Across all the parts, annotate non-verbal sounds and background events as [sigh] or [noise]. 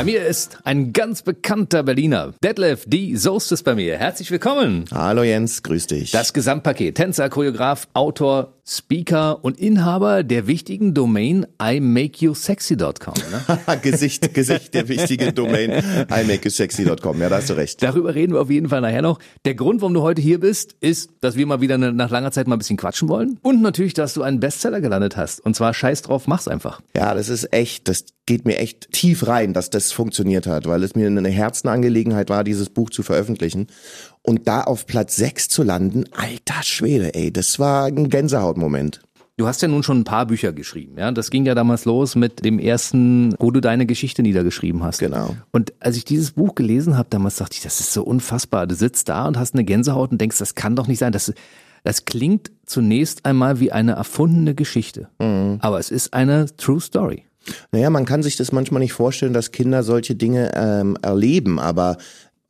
Bei mir ist ein ganz bekannter Berliner. Detlef, die Soest ist bei mir. Herzlich willkommen. Hallo Jens, grüß dich. Das Gesamtpaket. Tänzer, Choreograf, Autor, Speaker und Inhaber der wichtigen Domain imakeyousexy.com. Ne? [laughs] Gesicht, Gesicht der wichtige Domain imakeyousexy.com. Ja, da hast du recht. Darüber reden wir auf jeden Fall nachher noch. Der Grund, warum du heute hier bist, ist, dass wir mal wieder nach langer Zeit mal ein bisschen quatschen wollen. Und natürlich, dass du einen Bestseller gelandet hast. Und zwar Scheiß drauf, mach's einfach. Ja, das ist echt, das geht mir echt tief rein, dass das funktioniert hat, weil es mir eine Herzenangelegenheit war, dieses Buch zu veröffentlichen. Und da auf Platz 6 zu landen, alter Schwede, ey, das war ein Gänsehautmoment. Du hast ja nun schon ein paar Bücher geschrieben, ja. Das ging ja damals los mit dem ersten, wo du deine Geschichte niedergeschrieben hast. Genau. Und als ich dieses Buch gelesen habe, damals dachte ich, das ist so unfassbar. Du sitzt da und hast eine Gänsehaut und denkst, das kann doch nicht sein. Das, das klingt zunächst einmal wie eine erfundene Geschichte. Mhm. Aber es ist eine True Story. Naja, man kann sich das manchmal nicht vorstellen, dass Kinder solche Dinge ähm, erleben, aber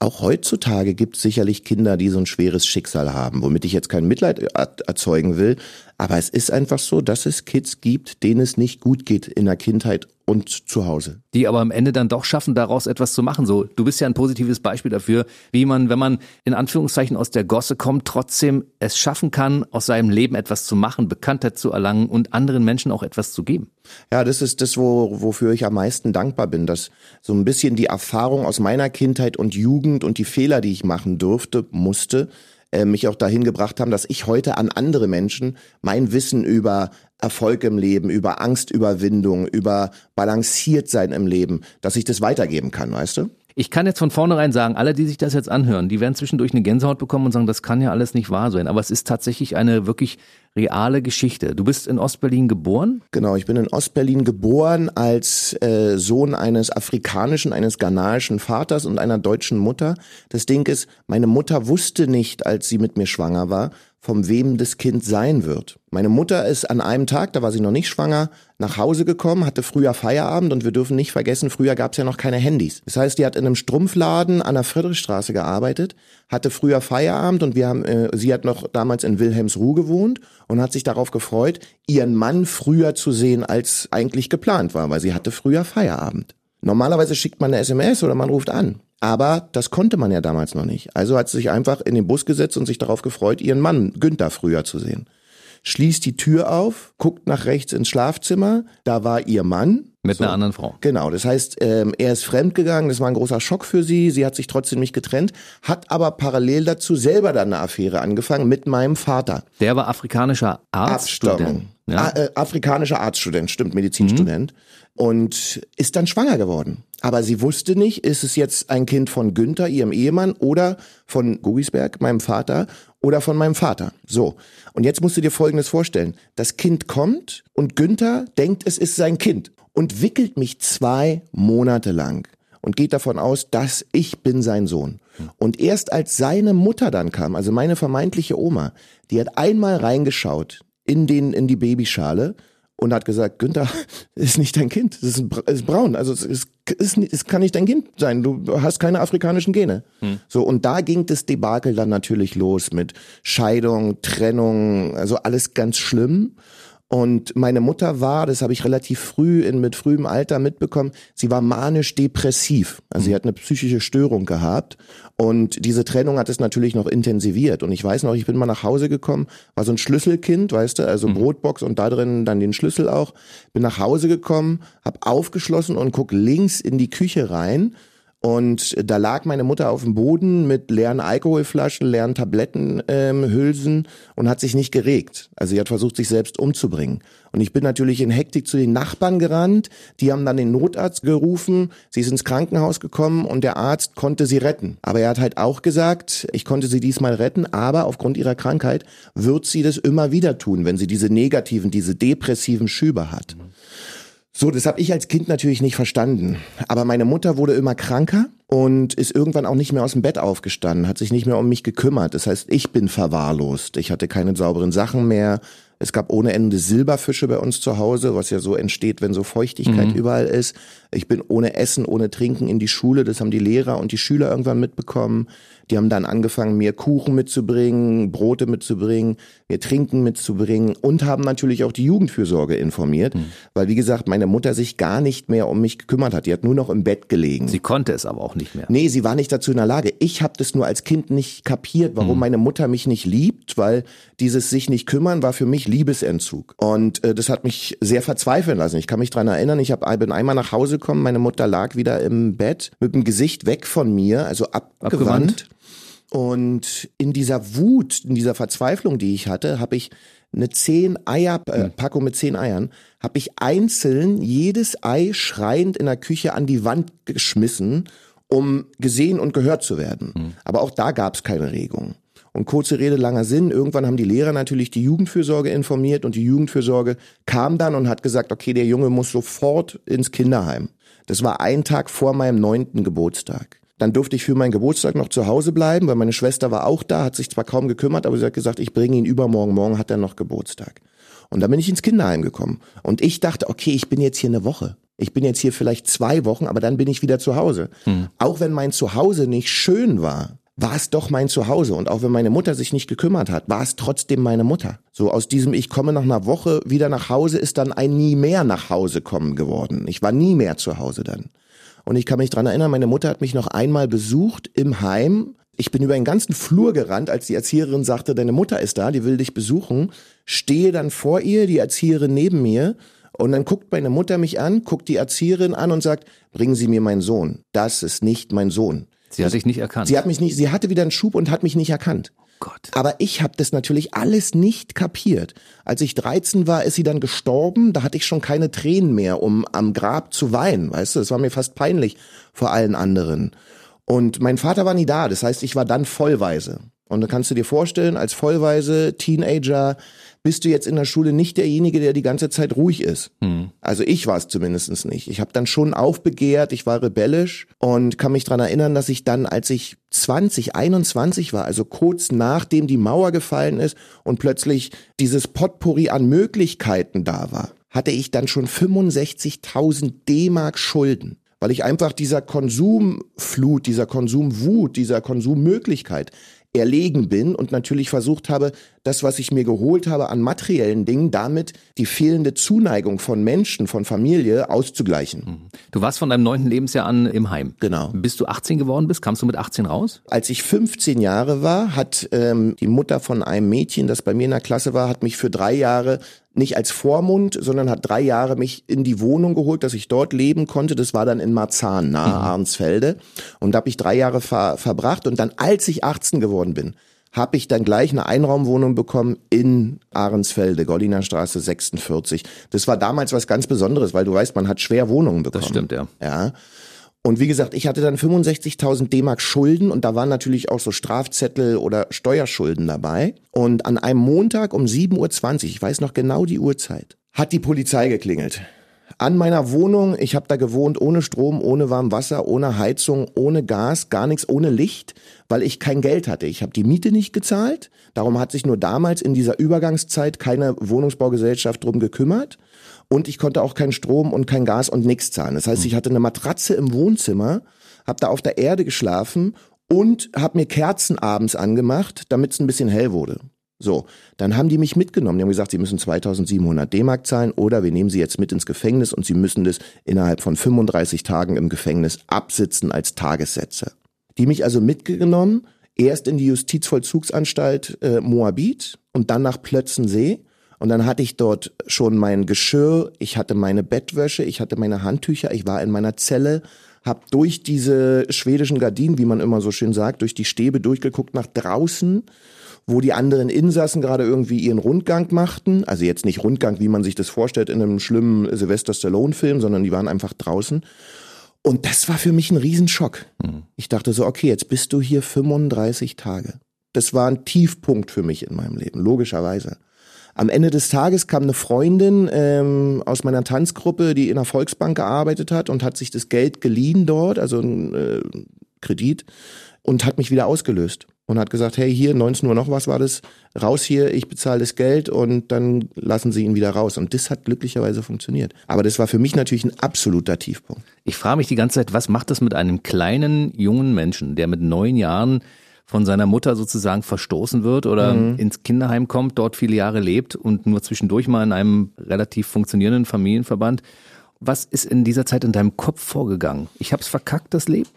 auch heutzutage gibt es sicherlich Kinder, die so ein schweres Schicksal haben, womit ich jetzt kein Mitleid erzeugen will. Aber es ist einfach so, dass es Kids gibt, denen es nicht gut geht in der Kindheit und zu Hause. Die aber am Ende dann doch schaffen, daraus etwas zu machen. So, du bist ja ein positives Beispiel dafür, wie man, wenn man in Anführungszeichen aus der Gosse kommt, trotzdem es schaffen kann, aus seinem Leben etwas zu machen, Bekanntheit zu erlangen und anderen Menschen auch etwas zu geben. Ja, das ist das, wo, wofür ich am meisten dankbar bin, dass so ein bisschen die Erfahrung aus meiner Kindheit und Jugend und die Fehler, die ich machen durfte, musste, äh, mich auch dahin gebracht haben, dass ich heute an andere Menschen mein Wissen über Erfolg im Leben, über Angstüberwindung, über balanciert sein im Leben, dass ich das weitergeben kann, weißt du? Ich kann jetzt von vornherein sagen, alle, die sich das jetzt anhören, die werden zwischendurch eine Gänsehaut bekommen und sagen, das kann ja alles nicht wahr sein. Aber es ist tatsächlich eine wirklich reale Geschichte. Du bist in Ostberlin geboren? Genau, ich bin in Ostberlin geboren als äh, Sohn eines afrikanischen, eines ghanaischen Vaters und einer deutschen Mutter. Das Ding ist, meine Mutter wusste nicht, als sie mit mir schwanger war, vom wem das Kind sein wird. Meine Mutter ist an einem Tag, da war sie noch nicht schwanger, nach Hause gekommen, hatte früher Feierabend und wir dürfen nicht vergessen, früher gab es ja noch keine Handys. Das heißt, die hat in einem Strumpfladen an der Friedrichstraße gearbeitet, hatte früher Feierabend und wir haben, äh, sie hat noch damals in Wilhelmsruh gewohnt und hat sich darauf gefreut, ihren Mann früher zu sehen, als eigentlich geplant war, weil sie hatte früher Feierabend. Normalerweise schickt man eine SMS oder man ruft an. Aber das konnte man ja damals noch nicht. Also hat sie sich einfach in den Bus gesetzt und sich darauf gefreut, ihren Mann Günther früher zu sehen. Schließt die Tür auf, guckt nach rechts ins Schlafzimmer, da war ihr Mann. Mit so. einer anderen Frau. Genau, das heißt, ähm, er ist fremdgegangen, das war ein großer Schock für sie, sie hat sich trotzdem nicht getrennt, hat aber parallel dazu selber dann eine Affäre angefangen mit meinem Vater. Der war afrikanischer Arztstudent. Ja. Äh, afrikanischer Arztstudent, stimmt, Medizinstudent. Mhm. Und ist dann schwanger geworden. Aber sie wusste nicht, ist es jetzt ein Kind von Günther, ihrem Ehemann, oder von Gugisberg, meinem Vater, oder von meinem Vater. So. Und jetzt musst du dir Folgendes vorstellen. Das Kind kommt und Günther denkt, es ist sein Kind und wickelt mich zwei Monate lang und geht davon aus, dass ich bin sein Sohn. Und erst als seine Mutter dann kam, also meine vermeintliche Oma, die hat einmal reingeschaut in den, in die Babyschale und hat gesagt, Günther, [laughs] ist nicht dein Kind, es ist, ist, braun, also es, ist, ist, es kann nicht dein Kind sein, du hast keine afrikanischen Gene. Hm. So und da ging das Debakel dann natürlich los mit Scheidung, Trennung, also alles ganz schlimm. Und meine Mutter war, das habe ich relativ früh in mit frühem Alter mitbekommen, sie war manisch depressiv. Also sie mhm. hat eine psychische Störung gehabt und diese Trennung hat es natürlich noch intensiviert. Und ich weiß noch, ich bin mal nach Hause gekommen, war so ein Schlüsselkind, weißt du, also mhm. Brotbox und da drin dann den Schlüssel auch. Bin nach Hause gekommen, hab aufgeschlossen und guck links in die Küche rein und da lag meine Mutter auf dem Boden mit leeren Alkoholflaschen, leeren Tablettenhülsen ähm, und hat sich nicht geregt. Also sie hat versucht, sich selbst umzubringen. Und ich bin natürlich in Hektik zu den Nachbarn gerannt. Die haben dann den Notarzt gerufen. Sie ist ins Krankenhaus gekommen und der Arzt konnte sie retten. Aber er hat halt auch gesagt, ich konnte sie diesmal retten, aber aufgrund ihrer Krankheit wird sie das immer wieder tun, wenn sie diese negativen, diese depressiven Schübe hat. Mhm. So, das habe ich als Kind natürlich nicht verstanden. Aber meine Mutter wurde immer kranker und ist irgendwann auch nicht mehr aus dem Bett aufgestanden, hat sich nicht mehr um mich gekümmert. Das heißt, ich bin verwahrlost. Ich hatte keine sauberen Sachen mehr. Es gab ohne Ende Silberfische bei uns zu Hause, was ja so entsteht, wenn so Feuchtigkeit mhm. überall ist. Ich bin ohne Essen, ohne Trinken in die Schule. Das haben die Lehrer und die Schüler irgendwann mitbekommen. Die haben dann angefangen, mir Kuchen mitzubringen, Brote mitzubringen, mir Trinken mitzubringen und haben natürlich auch die Jugendfürsorge informiert, mhm. weil wie gesagt, meine Mutter sich gar nicht mehr um mich gekümmert hat. Die hat nur noch im Bett gelegen. Sie konnte es aber auch nicht mehr. Nee, sie war nicht dazu in der Lage. Ich habe das nur als Kind nicht kapiert, warum mhm. meine Mutter mich nicht liebt, weil dieses sich nicht kümmern war für mich Liebesentzug. Und äh, das hat mich sehr verzweifeln lassen. Ich kann mich dran erinnern, ich hab, bin einmal nach Hause gekommen, meine Mutter lag wieder im Bett mit dem Gesicht weg von mir, also abgewandt. abgewandt. Und in dieser Wut, in dieser Verzweiflung, die ich hatte, habe ich eine zehn Eier äh, hm. Packung mit zehn Eiern, habe ich einzeln jedes Ei schreiend in der Küche an die Wand geschmissen, um gesehen und gehört zu werden. Mhm. Aber auch da gab es keine Regung. Und kurze Rede, langer Sinn, irgendwann haben die Lehrer natürlich die Jugendfürsorge informiert und die Jugendfürsorge kam dann und hat gesagt, okay, der Junge muss sofort ins Kinderheim. Das war ein Tag vor meinem neunten Geburtstag. Dann durfte ich für meinen Geburtstag noch zu Hause bleiben, weil meine Schwester war auch da, hat sich zwar kaum gekümmert, aber sie hat gesagt, ich bringe ihn übermorgen, morgen hat er noch Geburtstag. Und dann bin ich ins Kinderheim gekommen. Und ich dachte, okay, ich bin jetzt hier eine Woche. Ich bin jetzt hier vielleicht zwei Wochen, aber dann bin ich wieder zu Hause. Hm. Auch wenn mein Zuhause nicht schön war, war es doch mein Zuhause. Und auch wenn meine Mutter sich nicht gekümmert hat, war es trotzdem meine Mutter. So aus diesem Ich komme nach einer Woche wieder nach Hause ist dann ein nie mehr nach Hause kommen geworden. Ich war nie mehr zu Hause dann. Und ich kann mich dran erinnern, meine Mutter hat mich noch einmal besucht im Heim. Ich bin über den ganzen Flur gerannt, als die Erzieherin sagte, deine Mutter ist da, die will dich besuchen. Stehe dann vor ihr, die Erzieherin neben mir. Und dann guckt meine Mutter mich an, guckt die Erzieherin an und sagt, bringen Sie mir meinen Sohn. Das ist nicht mein Sohn. Sie hat dich nicht erkannt. Sie hat mich nicht, sie hatte wieder einen Schub und hat mich nicht erkannt. Gott. Aber ich habe das natürlich alles nicht kapiert. Als ich 13 war, ist sie dann gestorben. Da hatte ich schon keine Tränen mehr, um am Grab zu weinen. Weißt du, es war mir fast peinlich vor allen anderen. Und mein Vater war nie da. Das heißt, ich war dann vollweise. Und da kannst du dir vorstellen, als vollweise Teenager bist du jetzt in der Schule nicht derjenige, der die ganze Zeit ruhig ist. Hm. Also ich war es zumindest nicht. Ich habe dann schon aufbegehrt, ich war rebellisch und kann mich dran erinnern, dass ich dann, als ich 20, 21 war, also kurz nachdem die Mauer gefallen ist und plötzlich dieses Potpourri an Möglichkeiten da war, hatte ich dann schon 65.000 D-Mark Schulden weil ich einfach dieser Konsumflut, dieser Konsumwut, dieser Konsummöglichkeit erlegen bin und natürlich versucht habe, das, was ich mir geholt habe an materiellen Dingen, damit die fehlende Zuneigung von Menschen, von Familie auszugleichen. Mhm. Du warst von deinem neunten Lebensjahr an im Heim. Genau. Bis du 18 geworden bist, kamst du mit 18 raus? Als ich 15 Jahre war, hat ähm, die Mutter von einem Mädchen, das bei mir in der Klasse war, hat mich für drei Jahre nicht als Vormund, sondern hat drei Jahre mich in die Wohnung geholt, dass ich dort leben konnte. Das war dann in Marzahn, nahe mhm. Arnsfelde. Und da habe ich drei Jahre ver verbracht. Und dann, als ich 18 geworden bin, habe ich dann gleich eine Einraumwohnung bekommen in Ahrensfelde, Goldiner Straße 46. Das war damals was ganz Besonderes, weil du weißt, man hat schwer Wohnungen bekommen. Das stimmt, ja. Ja. Und wie gesagt, ich hatte dann 65.000 D-Mark Schulden und da waren natürlich auch so Strafzettel oder Steuerschulden dabei. Und an einem Montag um 7.20 Uhr, ich weiß noch genau die Uhrzeit, hat die Polizei geklingelt. An meiner Wohnung, ich habe da gewohnt ohne Strom, ohne warm Wasser, ohne Heizung, ohne Gas, gar nichts, ohne Licht, weil ich kein Geld hatte. Ich habe die Miete nicht gezahlt. Darum hat sich nur damals in dieser Übergangszeit keine Wohnungsbaugesellschaft drum gekümmert und ich konnte auch keinen Strom und kein Gas und nichts zahlen. Das heißt, ich hatte eine Matratze im Wohnzimmer, habe da auf der Erde geschlafen und habe mir Kerzen abends angemacht, damit es ein bisschen hell wurde. So, dann haben die mich mitgenommen. Die haben gesagt, sie müssen 2700 D-Mark zahlen oder wir nehmen sie jetzt mit ins Gefängnis und sie müssen das innerhalb von 35 Tagen im Gefängnis absitzen als Tagessätze. Die mich also mitgenommen, erst in die Justizvollzugsanstalt äh, Moabit und dann nach Plötzensee und dann hatte ich dort schon mein Geschirr, ich hatte meine Bettwäsche, ich hatte meine Handtücher, ich war in meiner Zelle, hab durch diese schwedischen Gardinen, wie man immer so schön sagt, durch die Stäbe durchgeguckt nach draußen, wo die anderen Insassen gerade irgendwie ihren Rundgang machten. Also jetzt nicht Rundgang, wie man sich das vorstellt in einem schlimmen Sylvester Stallone-Film, sondern die waren einfach draußen. Und das war für mich ein Riesenschock. Mhm. Ich dachte so, okay, jetzt bist du hier 35 Tage. Das war ein Tiefpunkt für mich in meinem Leben, logischerweise. Am Ende des Tages kam eine Freundin ähm, aus meiner Tanzgruppe, die in der Volksbank gearbeitet hat und hat sich das Geld geliehen dort, also ein äh, Kredit, und hat mich wieder ausgelöst. Und hat gesagt, hey, hier 19 Uhr noch was war das, raus hier, ich bezahle das Geld und dann lassen sie ihn wieder raus. Und das hat glücklicherweise funktioniert. Aber das war für mich natürlich ein absoluter Tiefpunkt. Ich frage mich die ganze Zeit, was macht das mit einem kleinen, jungen Menschen, der mit neun Jahren von seiner Mutter sozusagen verstoßen wird oder mhm. ins Kinderheim kommt, dort viele Jahre lebt und nur zwischendurch mal in einem relativ funktionierenden Familienverband. Was ist in dieser Zeit in deinem Kopf vorgegangen? Ich hab's verkackt, das Leben?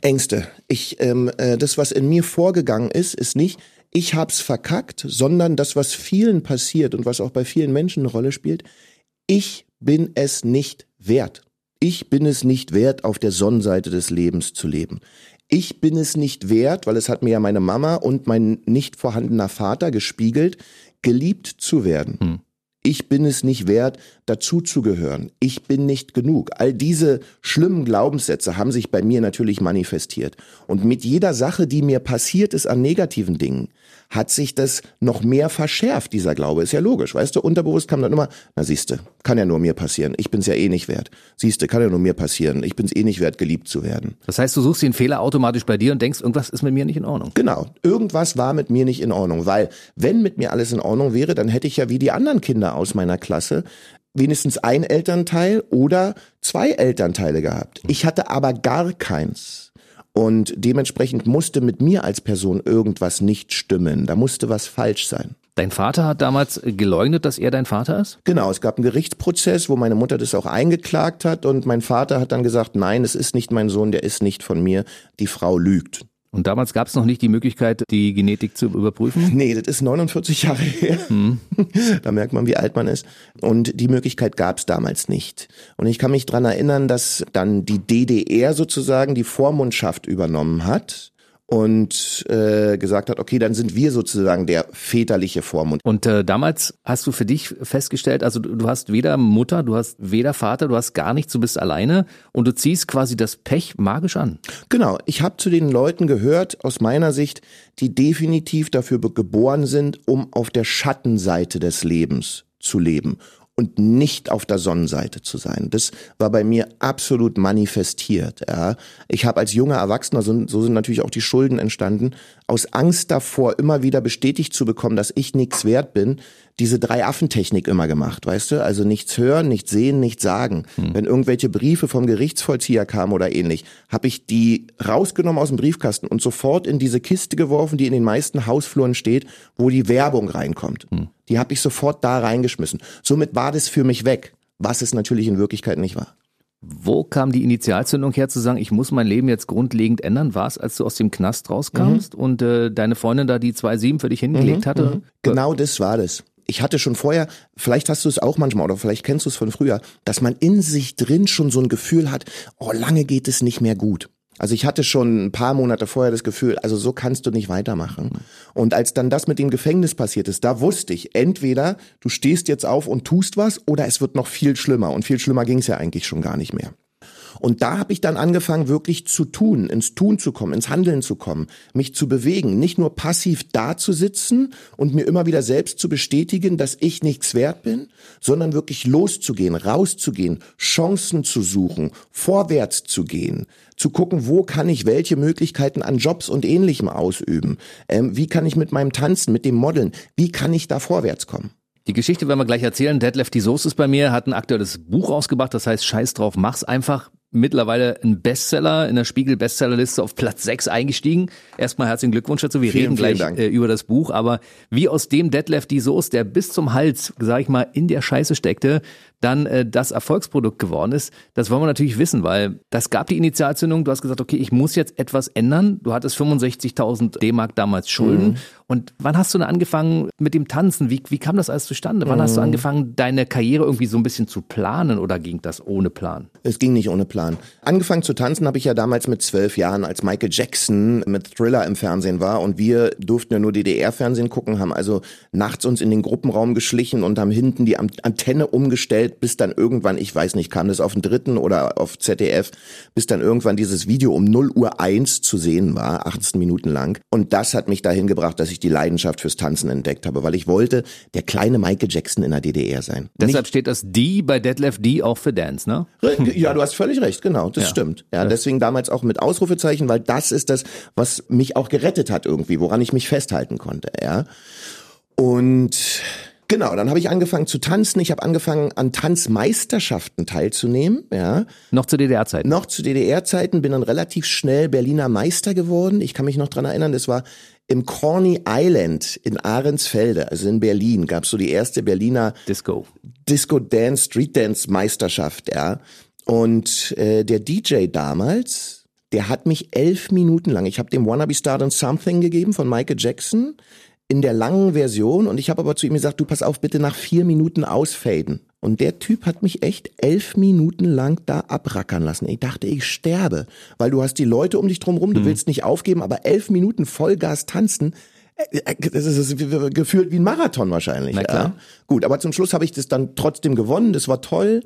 Ängste. Ich, ähm, äh, das, was in mir vorgegangen ist, ist nicht, ich hab's verkackt, sondern das, was vielen passiert und was auch bei vielen Menschen eine Rolle spielt, ich bin es nicht wert. Ich bin es nicht wert, auf der Sonnenseite des Lebens zu leben. Ich bin es nicht wert, weil es hat mir ja meine Mama und mein nicht vorhandener Vater gespiegelt, geliebt zu werden. Hm. Ich bin es nicht wert, dazuzugehören. Ich bin nicht genug. All diese schlimmen Glaubenssätze haben sich bei mir natürlich manifestiert. Und mit jeder Sache, die mir passiert ist an negativen Dingen, hat sich das noch mehr verschärft, dieser Glaube. Ist ja logisch, weißt du? Unterbewusst kam dann immer, na siehste, kann ja nur mir passieren. Ich bin's ja eh nicht wert. Siehste, kann ja nur mir passieren. Ich bin's eh nicht wert, geliebt zu werden. Das heißt, du suchst den Fehler automatisch bei dir und denkst, irgendwas ist mit mir nicht in Ordnung. Genau. Irgendwas war mit mir nicht in Ordnung. Weil, wenn mit mir alles in Ordnung wäre, dann hätte ich ja wie die anderen Kinder aus meiner Klasse wenigstens ein Elternteil oder zwei Elternteile gehabt. Ich hatte aber gar keins. Und dementsprechend musste mit mir als Person irgendwas nicht stimmen. Da musste was falsch sein. Dein Vater hat damals geleugnet, dass er dein Vater ist? Genau, es gab einen Gerichtsprozess, wo meine Mutter das auch eingeklagt hat und mein Vater hat dann gesagt, nein, es ist nicht mein Sohn, der ist nicht von mir, die Frau lügt. Und damals gab es noch nicht die Möglichkeit, die Genetik zu überprüfen? Nee, das ist 49 Jahre her. Hm. [laughs] Da merkt man, wie alt man ist. Und die Möglichkeit gab es damals nicht. Und ich kann mich dran erinnern, dass dann die DDR sozusagen die Vormundschaft übernommen hat und äh, gesagt hat, okay, dann sind wir sozusagen der väterliche Vormund. Und äh, damals hast du für dich festgestellt, also du, du hast weder Mutter, du hast weder Vater, du hast gar nichts, du bist alleine und du ziehst quasi das Pech magisch an. Genau, ich habe zu den Leuten gehört, aus meiner Sicht, die definitiv dafür geboren sind, um auf der Schattenseite des Lebens zu leben und nicht auf der Sonnenseite zu sein. Das war bei mir absolut manifestiert. Ja. Ich habe als junger Erwachsener, so, so sind natürlich auch die Schulden entstanden, aus Angst davor, immer wieder bestätigt zu bekommen, dass ich nichts wert bin, diese Drei-Affen-Technik immer gemacht, weißt du? Also nichts hören, nichts sehen, nichts sagen. Hm. Wenn irgendwelche Briefe vom Gerichtsvollzieher kamen oder ähnlich, habe ich die rausgenommen aus dem Briefkasten und sofort in diese Kiste geworfen, die in den meisten Hausfluren steht, wo die Werbung reinkommt. Hm. Die habe ich sofort da reingeschmissen. Somit war das für mich weg, was es natürlich in Wirklichkeit nicht war. Wo kam die Initialzündung her zu sagen, ich muss mein Leben jetzt grundlegend ändern? War es, als du aus dem Knast rauskamst mhm. und äh, deine Freundin da die zwei Sieben für dich hingelegt mhm, hatte? Mhm. Genau das war das ich hatte schon vorher, vielleicht hast du es auch manchmal oder vielleicht kennst du es von früher, dass man in sich drin schon so ein Gefühl hat, oh, lange geht es nicht mehr gut. Also ich hatte schon ein paar Monate vorher das Gefühl, also so kannst du nicht weitermachen. Und als dann das mit dem Gefängnis passiert ist, da wusste ich, entweder du stehst jetzt auf und tust was oder es wird noch viel schlimmer. Und viel schlimmer ging es ja eigentlich schon gar nicht mehr. Und da habe ich dann angefangen, wirklich zu tun, ins Tun zu kommen, ins Handeln zu kommen, mich zu bewegen, nicht nur passiv da zu sitzen und mir immer wieder selbst zu bestätigen, dass ich nichts wert bin, sondern wirklich loszugehen, rauszugehen, Chancen zu suchen, vorwärts zu gehen, zu gucken, wo kann ich welche Möglichkeiten an Jobs und ähnlichem ausüben, ähm, wie kann ich mit meinem Tanzen, mit dem Modeln, wie kann ich da vorwärts kommen. Die Geschichte werden wir gleich erzählen. Deadlift die Soße ist bei mir, hat ein aktuelles Buch rausgebracht, das heißt Scheiß drauf, mach's einfach mittlerweile ein Bestseller in der Spiegel Bestsellerliste auf Platz 6 eingestiegen. Erstmal herzlichen Glückwunsch dazu. Wir vielen, reden gleich äh, über das Buch, aber wie aus dem Detlef die Soße, der bis zum Hals, sag ich mal, in der Scheiße steckte, dann äh, das Erfolgsprodukt geworden ist, das wollen wir natürlich wissen, weil das gab die Initialzündung. Du hast gesagt, okay, ich muss jetzt etwas ändern. Du hattest 65.000 D-Mark damals Schulden. Mhm. Und wann hast du denn angefangen mit dem Tanzen? Wie, wie kam das alles zustande? Wann mhm. hast du mhm. angefangen, deine Karriere irgendwie so ein bisschen zu planen oder ging das ohne Plan? Es ging nicht ohne Plan. Angefangen zu tanzen habe ich ja damals mit zwölf Jahren, als Michael Jackson mit Thriller im Fernsehen war und wir durften ja nur DDR-Fernsehen gucken, haben also nachts uns in den Gruppenraum geschlichen und haben hinten die Antenne umgestellt Zeit, bis dann irgendwann, ich weiß nicht, kam das auf den dritten oder auf ZDF, bis dann irgendwann dieses Video um 0 Uhr 1 zu sehen war, 18 Minuten lang. Und das hat mich dahin gebracht, dass ich die Leidenschaft fürs Tanzen entdeckt habe, weil ich wollte der kleine Michael Jackson in der DDR sein. Deshalb nicht steht das D bei Detlef D auch für Dance, ne? Ja, du hast völlig recht. recht, genau, das Ja. stimmt. Ja, deswegen damals auch mit Ausrufezeichen, weil das ist das, was mich auch gerettet hat irgendwie, woran ich mich festhalten konnte, ja. Und genau, dann habe ich angefangen zu tanzen. Ich habe angefangen an Tanzmeisterschaften teilzunehmen, ja. Noch zu DDR-Zeiten. Noch zu DDR-Zeiten bin dann relativ schnell Berliner Meister geworden. Ich kann mich noch dran erinnern, das war im Corny Island in Ahrensfelde, also in Berlin, gab es so die erste Berliner Disco. Disco Dance, Street Dance Meisterschaft, ja. Und äh, der DJ damals, der hat mich elf Minuten lang, ich habe dem Wannabe Start on Something gegeben von Michael Jackson in der langen Version und ich habe aber zu ihm gesagt, du pass auf, bitte nach vier Minuten ausfaden. Und der Typ hat mich echt elf Minuten lang da abrackern lassen. Ich dachte, ich sterbe, weil du hast die Leute um dich drum rum, Mhm. du willst nicht aufgeben, aber elf Minuten Vollgas tanzen, das ist gefühlt wie ein Marathon wahrscheinlich. Na klar. Ja. Gut, aber zum Schluss habe ich das dann trotzdem gewonnen. Das war toll.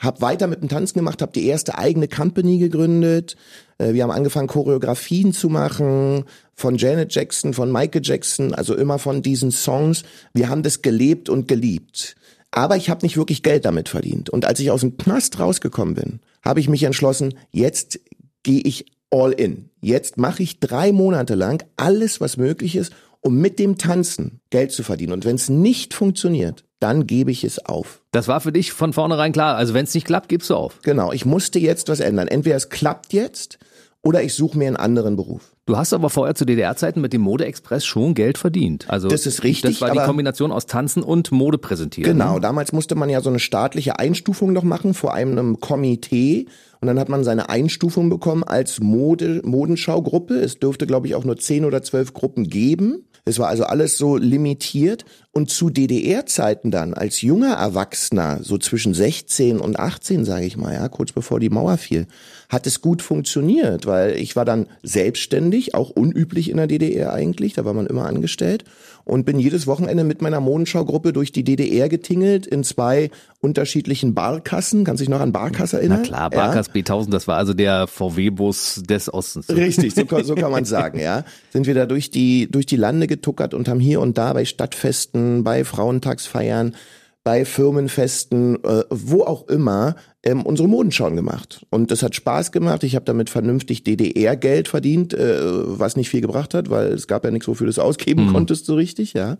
Hab weiter mit dem Tanzen gemacht, habe die erste eigene Company gegründet. Äh, Wir haben angefangen, Choreografien zu machen von Janet Jackson, von Michael Jackson, also immer von diesen Songs. Wir haben das gelebt und geliebt. Aber ich habe nicht wirklich Geld damit verdient. Und als ich aus dem Knast rausgekommen bin, habe ich mich entschlossen, jetzt gehe ich all in. Jetzt mache ich drei Monate lang alles, was möglich ist, um mit dem Tanzen Geld zu verdienen. Und wenn es nicht funktioniert, dann gebe ich es auf. Das war für dich von vornherein klar. Also wenn es nicht klappt, gibst du auf. Genau, ich musste jetzt was ändern. Entweder es klappt jetzt oder ich suche mir einen anderen Beruf. Du hast aber vorher zu DDR-Zeiten mit dem Mode-Express schon Geld verdient. Also Das ist richtig, Das war die Kombination aus Tanzen und Mode präsentieren. Genau, damals musste man ja so eine staatliche Einstufung noch machen vor einem Komitee. Und dann hat man seine Einstufung bekommen als Mode, Modenschaugruppe. Es dürfte, glaube ich, auch nur zehn oder zwölf Gruppen geben. Es war also alles so limitiert. Und zu DDR-Zeiten dann, als junger Erwachsener, so zwischen 16 und 18, sage ich mal, ja, kurz bevor die Mauer fiel, hat es gut funktioniert, weil ich war dann selbstständig, auch unüblich in der DDR eigentlich, da war man immer angestellt und bin jedes Wochenende mit meiner Modenschaugruppe durch die DDR getingelt in zwei unterschiedlichen Barkassen. Kannst du dich noch an Barkasse erinnern? Na klar, Ja. Barkas B1000, das war also der VW-Bus des Ostens. Richtig, so, kann- so kann man [laughs] sagen, ja. Sind wir da durch die, durch die Lande getuckert und haben hier und da bei Stadtfesten, bei Frauentagsfeiern, bei Firmenfesten, äh, wo auch immer, ähm, unsere Modenschauen gemacht. Und das hat Spaß gemacht. Ich habe damit vernünftig DDR-Geld verdient, äh, was nicht viel gebracht hat, weil es gab ja nichts, wofür du es ausgeben konntest so richtig, ja.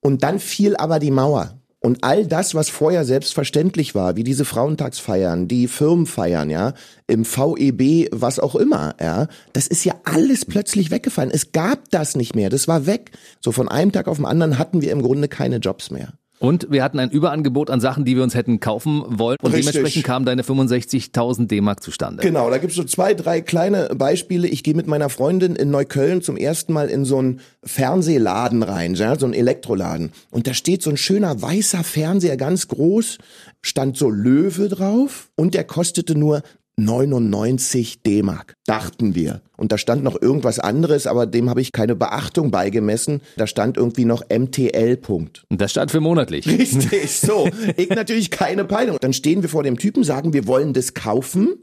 Und dann fiel aber die Mauer. Und all das, was vorher selbstverständlich war, wie diese Frauentagsfeiern, die Firmenfeiern, ja, im VEB, was auch immer, ja, das ist ja alles plötzlich weggefallen. Es gab das nicht mehr. Das war weg. So von einem Tag auf den anderen hatten wir im Grunde keine Jobs mehr. Und wir hatten ein Überangebot an Sachen, die wir uns hätten kaufen wollen. Und Richtig. dementsprechend kamen deine 65.000 D-Mark zustande. Genau, da gibt's so zwei, drei kleine Beispiele. Ich gehe mit meiner Freundin in Neukölln zum ersten Mal in so einen Fernsehladen rein, ja, so einen Elektroladen. Und da steht so ein schöner weißer Fernseher, ganz groß, stand so Löwe drauf und der kostete nur 99 D-Mark, dachten wir. Und da stand noch irgendwas anderes, aber dem habe ich keine Beachtung beigemessen. Da stand irgendwie noch MTL. Punkt. Und das stand für monatlich. Richtig, [laughs] so. Ich natürlich keine Peilung. Dann stehen wir vor dem Typen, sagen, wir wollen das kaufen.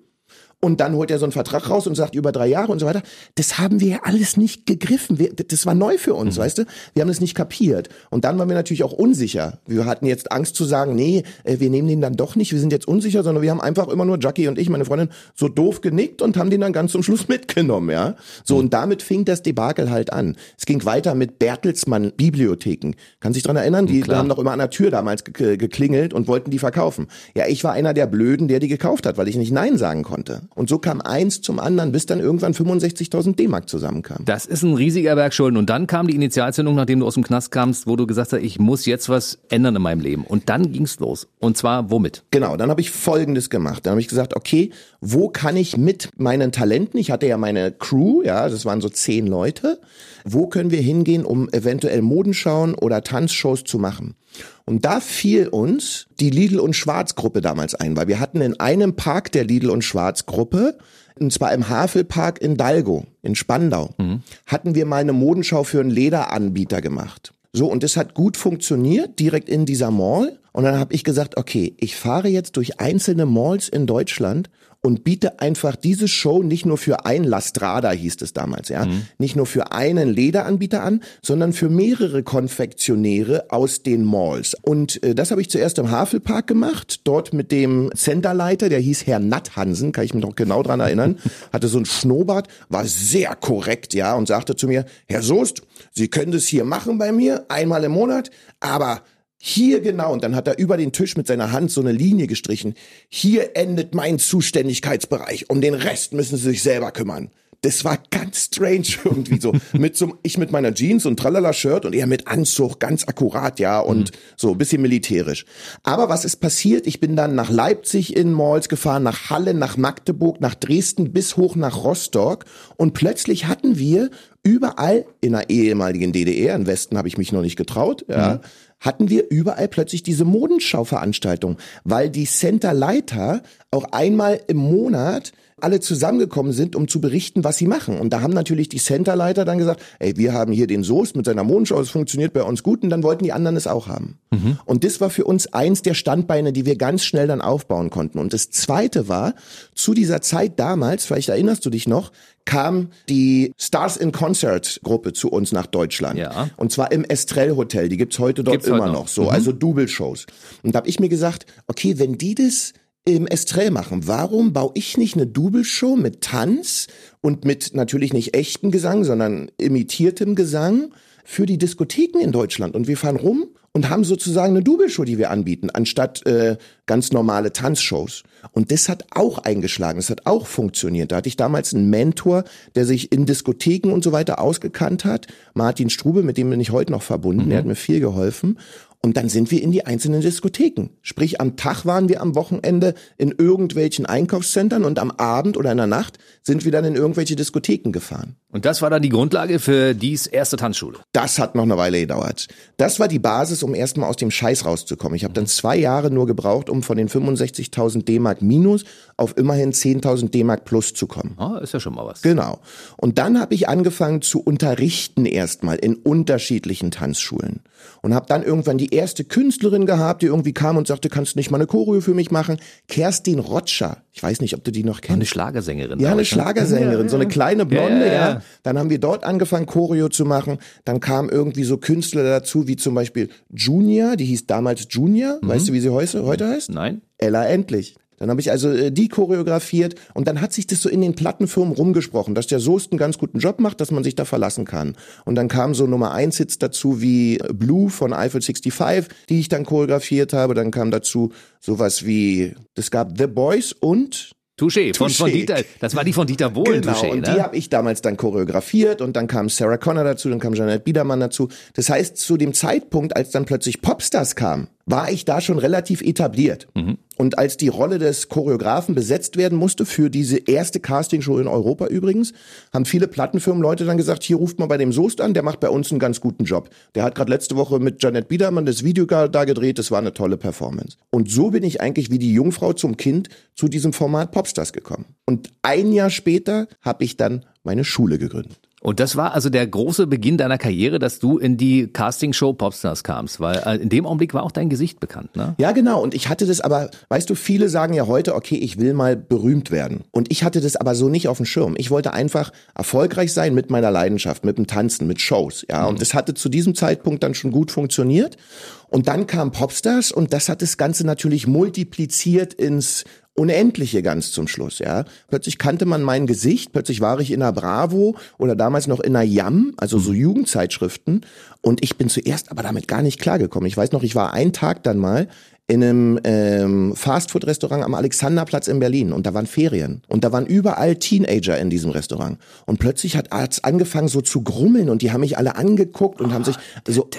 Und dann holt er so einen Vertrag raus und sagt über drei Jahre und so weiter. Das haben wir ja alles nicht gegriffen. Wir, das war neu für uns, weißt du? Wir haben das nicht kapiert. Und dann waren wir natürlich auch unsicher. Wir hatten jetzt Angst zu sagen, nee, äh, wir nehmen den dann doch nicht. Wir sind jetzt unsicher, sondern wir haben einfach immer nur Jackie und ich, meine Freundin, so doof genickt und haben den dann ganz zum Schluss [laughs] mitgenommen, ja? So, und damit fing das Debakel halt an. Es ging weiter mit Bertelsmann Bibliotheken. Kann sich dran erinnern? Die klar. haben noch immer an der Tür damals ge geklingelt und wollten die verkaufen. Ja, ich war einer der Blöden, der die gekauft hat, weil ich nicht Nein sagen konnte. Und so kam eins zum anderen, bis dann irgendwann 65.000 D-Mark zusammenkamen. Das ist ein riesiger Berg Schulden. Und dann kam die Initialzündung, nachdem du aus dem Knast kamst, wo du gesagt hast, ich muss jetzt was ändern in meinem Leben. Und dann ging's los. Und zwar womit? Genau, dann habe ich Folgendes gemacht. Dann habe ich gesagt, okay, wo kann ich mit meinen Talenten, ich hatte ja meine Crew, ja, das waren so zehn Leute, wo können wir hingehen, um eventuell Modenschauen oder Tanzshows zu machen? Und da fiel uns die Lidl und Schwarz Gruppe damals ein, weil wir hatten in einem Park der Lidl und Schwarz Gruppe, und zwar im Havelpark in Dalgo, in Spandau, hatten wir mal eine Modenschau für einen Lederanbieter gemacht. So, und das hat gut funktioniert, direkt in dieser Mall. Und dann habe ich gesagt, okay, ich fahre jetzt durch einzelne Malls in Deutschland und biete einfach diese Show nicht nur für ein Lastrada hieß es damals, ja, mhm. nicht nur für einen Lederanbieter an, sondern für mehrere Konfektionäre aus den Malls. Und äh, das habe ich zuerst im Havelpark gemacht, dort mit dem Centerleiter, der hieß Herr Natthansen, kann ich mich noch genau dran erinnern, [laughs] hatte so ein Schnurrbart, war sehr korrekt, ja, und sagte zu mir, Herr Soest, Sie können das hier machen bei mir, einmal im Monat, aber hier genau, und dann hat er über den Tisch mit seiner Hand so eine Linie gestrichen. Hier endet mein Zuständigkeitsbereich. Um den Rest müssen Sie sich selber kümmern. Das war ganz strange [laughs] irgendwie so. mit so, ich mit meiner Jeans und Tralala-Shirt und er mit Anzug, ganz akkurat, ja, und mhm. so ein bisschen militärisch. Aber was ist passiert? Ich bin dann nach Leipzig in Malls gefahren, nach Halle, nach Magdeburg, nach Dresden bis hoch nach Rostock und plötzlich hatten wir überall in der ehemaligen DDR, im Westen habe ich mich noch nicht getraut, ja, mhm hatten wir überall plötzlich diese Modenschau-Veranstaltung, weil die Center-Leiter auch einmal im Monat alle zusammengekommen sind, um zu berichten, was sie machen. Und da haben natürlich die Centerleiter dann gesagt, ey, wir haben hier den Soest mit seiner Modenschau, es funktioniert bei uns gut und dann wollten die anderen es auch haben. Mhm. Und das war für uns eins der Standbeine, die wir ganz schnell dann aufbauen konnten. Und das zweite war, zu dieser Zeit damals, vielleicht erinnerst du dich noch, kam die Stars in Concert Gruppe zu uns nach Deutschland. Ja. Und zwar im Estrell Hotel. Die gibt's heute dort gibt's immer noch. noch. so, mhm. also Double-Shows. Und da habe ich mir gesagt, okay, wenn die das im Estrell machen. Warum baue ich nicht eine Double-Show mit Tanz und mit natürlich nicht echten Gesang, sondern imitiertem Gesang für die Diskotheken in Deutschland? Und wir fahren rum und haben sozusagen eine Double-Show, die wir anbieten, anstatt äh, ganz normale Tanzshows. Und das hat auch eingeschlagen, das hat auch funktioniert. Da hatte ich damals einen Mentor, der sich in Diskotheken und so weiter ausgekannt hat, Martin Strube, mit dem bin ich heute noch verbunden, mhm. der hat mir viel geholfen. Und dann sind wir in die einzelnen Diskotheken. Sprich, am Tag waren wir am Wochenende in irgendwelchen Einkaufszentren und am Abend oder in der Nacht sind wir dann in irgendwelche Diskotheken gefahren. Und das war dann die Grundlage für dies erste Tanzschule? Das hat noch eine Weile gedauert. Das war die Basis, um erstmal aus dem Scheiß rauszukommen. Ich habe dann zwei Jahre nur gebraucht, um von den 65.000 D-Mark minus auf immerhin 10.000 D-Mark plus zu kommen. Ah, ist ja schon mal was. Genau. Und dann habe ich angefangen zu unterrichten erstmal in unterschiedlichen Tanzschulen und habe dann irgendwann die erste Künstlerin gehabt, die irgendwie kam und sagte, kannst du nicht mal eine Choreo für mich machen? Kerstin Rotscher. Ich weiß nicht, ob du die noch kennst. Eine Schlagersängerin. Ja, eine ne? Schlagersängerin, ja, so eine kleine Blonde, ja, ja. Dann haben wir dort angefangen, Choreo zu machen. Dann kamen irgendwie so Künstler dazu, wie zum Beispiel Junior, die hieß damals Junior. Mhm. Weißt du, wie sie heute, heute heißt? Nein. Ella Endlich. Dann habe ich also äh, die choreografiert und dann hat sich das so in den Plattenfirmen rumgesprochen, dass der Soest einen ganz guten Job macht, dass man sich da verlassen kann. Und dann kamen so Nummer 1 Hits dazu wie Blue von Eiffel 65, die ich dann choreografiert habe. Dann kam dazu sowas wie, es gab The Boys und Touché, von, von Dieter, das war die von Dieter Bohlen, genau, Touché, und ne? die habe ich damals dann choreografiert und dann kam Sarah Connor dazu, dann kam Janet Biedermann dazu. Das heißt, zu dem Zeitpunkt, als dann plötzlich Popstars kam, war ich da schon relativ etabliert. Mhm. Und als die Rolle des Choreografen besetzt werden musste, für diese erste Castingshow in Europa übrigens, haben viele Plattenfirmenleute dann gesagt, hier ruft mal bei dem Soest an, der macht bei uns einen ganz guten Job. Der hat gerade letzte Woche mit Janet Biedermann das Video da gedreht, das war eine tolle Performance. Und so bin ich eigentlich wie die Jungfrau zum Kind zu diesem Format Popstars gekommen. Und ein Jahr später habe ich dann meine Schule gegründet. Und das war also der große Beginn deiner Karriere, dass du in die Castingshow Popstars kamst, weil äh, in dem Augenblick war auch dein Gesicht bekannt, ne? Ja, genau. Und ich hatte das aber, weißt du, viele sagen ja heute, okay, ich will mal berühmt werden. Und ich hatte das aber so nicht auf dem Schirm. Ich wollte einfach erfolgreich sein mit meiner Leidenschaft, mit dem Tanzen, mit Shows, ja. Mhm. Und das hatte zu diesem Zeitpunkt dann schon gut funktioniert. Und dann kam Popstars und das hat das Ganze natürlich multipliziert ins Unendliche ganz zum Schluss, ja. Plötzlich kannte man mein Gesicht, plötzlich war ich in einer Bravo oder damals noch in einer Yam, also so mhm. Jugendzeitschriften. Und ich bin zuerst aber damit gar nicht klargekommen. Ich weiß noch, ich war einen Tag dann mal in einem ähm, Fastfood-Restaurant am Alexanderplatz in Berlin. Und da waren Ferien. Und da waren überall Teenager in diesem Restaurant. Und plötzlich hat es angefangen so zu grummeln. Und die haben mich alle angeguckt und oh, haben sich so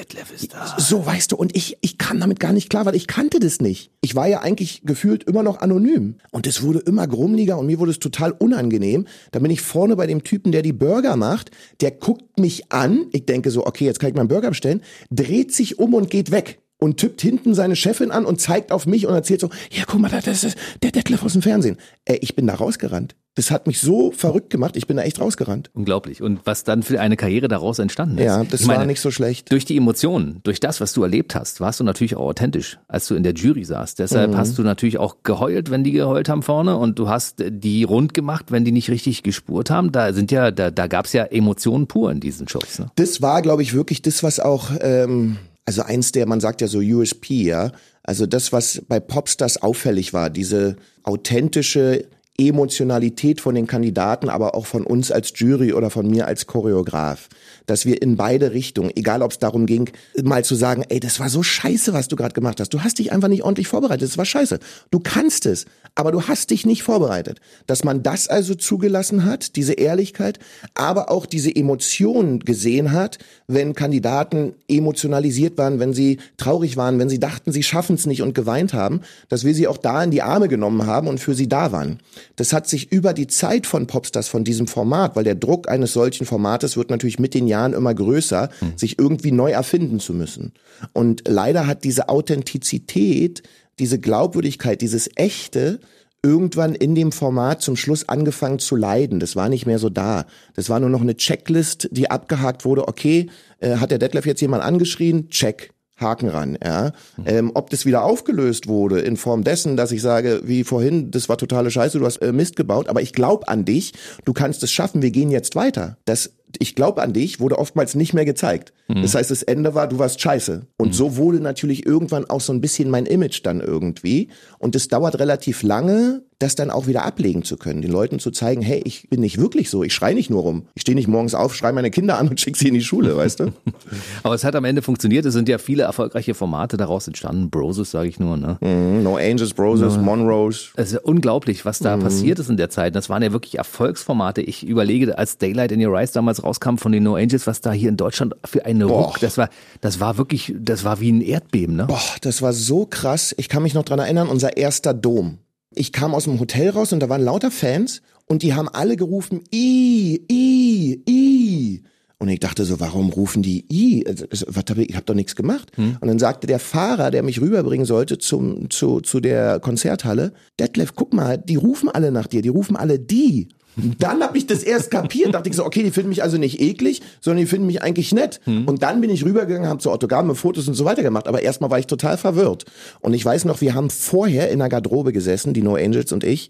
so weißt du und ich ich kam damit gar nicht klar, weil ich kannte das nicht. Ich war ja eigentlich gefühlt immer noch anonym. Und es wurde immer grummeliger und mir wurde es total unangenehm. Da bin ich vorne bei dem Typen, der die Burger macht, der guckt mich an, ich denke so, okay, jetzt kann ich meinen Burger bestellen, dreht sich um und geht weg und tippt hinten seine Chefin an und zeigt auf mich und erzählt so, ja, guck mal, das ist der Detlef aus dem Fernsehen. Ey, ich bin da rausgerannt. Das hat mich so verrückt gemacht, ich bin da echt rausgerannt. Unglaublich. Und was dann für eine Karriere daraus entstanden ist. Ja, das ich meine, war nicht so schlecht. Durch die Emotionen, durch das, was du erlebt hast, warst du natürlich auch authentisch, als du in der Jury saßt. Deshalb Mhm. hast du natürlich auch geheult, wenn die geheult haben vorne und du hast die rund gemacht, wenn die nicht richtig gespurt haben. Da sind ja, da, da gab's ja Emotionen pur in diesen Shows. Ne? Das war, glaube ich, wirklich das, was auch, ähm, also eins der, man sagt ja so USP, ja. Also das, was bei Popstars auffällig war, diese authentische Emotionalität von den Kandidaten, aber auch von uns als Jury oder von mir als Choreograf, dass wir in beide Richtungen, egal ob es darum ging, mal zu sagen, ey, das war so scheiße, was du gerade gemacht hast. Du hast dich einfach nicht ordentlich vorbereitet. Das war scheiße. Du kannst es, aber du hast dich nicht vorbereitet. Dass man das also zugelassen hat, diese Ehrlichkeit, aber auch diese Emotionen gesehen hat, wenn Kandidaten emotionalisiert waren, wenn sie traurig waren, wenn sie dachten, sie schaffen es nicht und geweint haben, dass wir sie auch da in die Arme genommen haben und für sie da waren. Das hat sich über die Zeit von Popstars, von diesem Format, weil der Druck eines solchen Formates wird natürlich mit den Jahren immer größer, sich irgendwie neu erfinden zu müssen. Und leider hat diese Authentizität, diese Glaubwürdigkeit, dieses Echte, irgendwann in dem Format zum Schluss angefangen zu leiden. Das war nicht mehr so da. Das war nur noch eine Checklist, die abgehakt wurde. Okay, äh, hat der Detlef jetzt jemand angeschrien? Check. Haken ran, ja. Ähm, ob das wieder aufgelöst wurde in Form dessen, dass ich sage, wie vorhin, das war totale Scheiße, du hast äh, Mist gebaut, aber ich glaube an dich, du kannst es schaffen, wir gehen jetzt weiter. Das ich glaube an dich wurde oftmals nicht mehr gezeigt. Das heißt, das Ende war, du warst scheiße. Und so wurde natürlich irgendwann auch so ein bisschen mein Image dann irgendwie. Und es dauert relativ lange, das dann auch wieder ablegen zu können, den Leuten zu zeigen, hey, ich bin nicht wirklich so, ich schreie nicht nur rum. Ich stehe nicht morgens auf, schreie meine Kinder an und [laughs] schicke sie in die Schule, weißt du? [laughs] Aber es hat am Ende funktioniert. Es sind ja viele erfolgreiche Formate daraus entstanden. Broses, sage ich nur. Ne? Mhm, no Angels, Broses, Monroes. Es ist ja unglaublich, was da passiert ist in der Zeit. Das waren ja wirklich Erfolgsformate. Ich überlege, als Daylight in Your Eyes damals rauskam von den No Angels, was da hier in Deutschland für einen Boah. Ruck, das war, das war wirklich, das war wie ein Erdbeben, ne? Boah, das war so krass. Ich kann mich noch dran erinnern, unser erster Dom. Ich kam aus dem Hotel raus und da waren lauter Fans und die haben alle gerufen, I, I, I. Und ich dachte so, warum rufen die I? Also, also, was hab ich, ich habe doch nichts gemacht. Und dann sagte der Fahrer, der mich rüberbringen sollte zum, zu, zu der Konzerthalle, Detlef, guck mal, die rufen alle nach dir, die rufen alle die. Dann habe ich das erst kapiert, dachte ich so, okay, die finden mich also nicht eklig, sondern die finden mich eigentlich nett. Und dann bin ich rübergegangen, habe so Autogramme, Fotos und so weiter gemacht, aber erstmal war ich total verwirrt. Und ich weiß noch, wir haben vorher in der Garderobe gesessen, die No Angels und ich,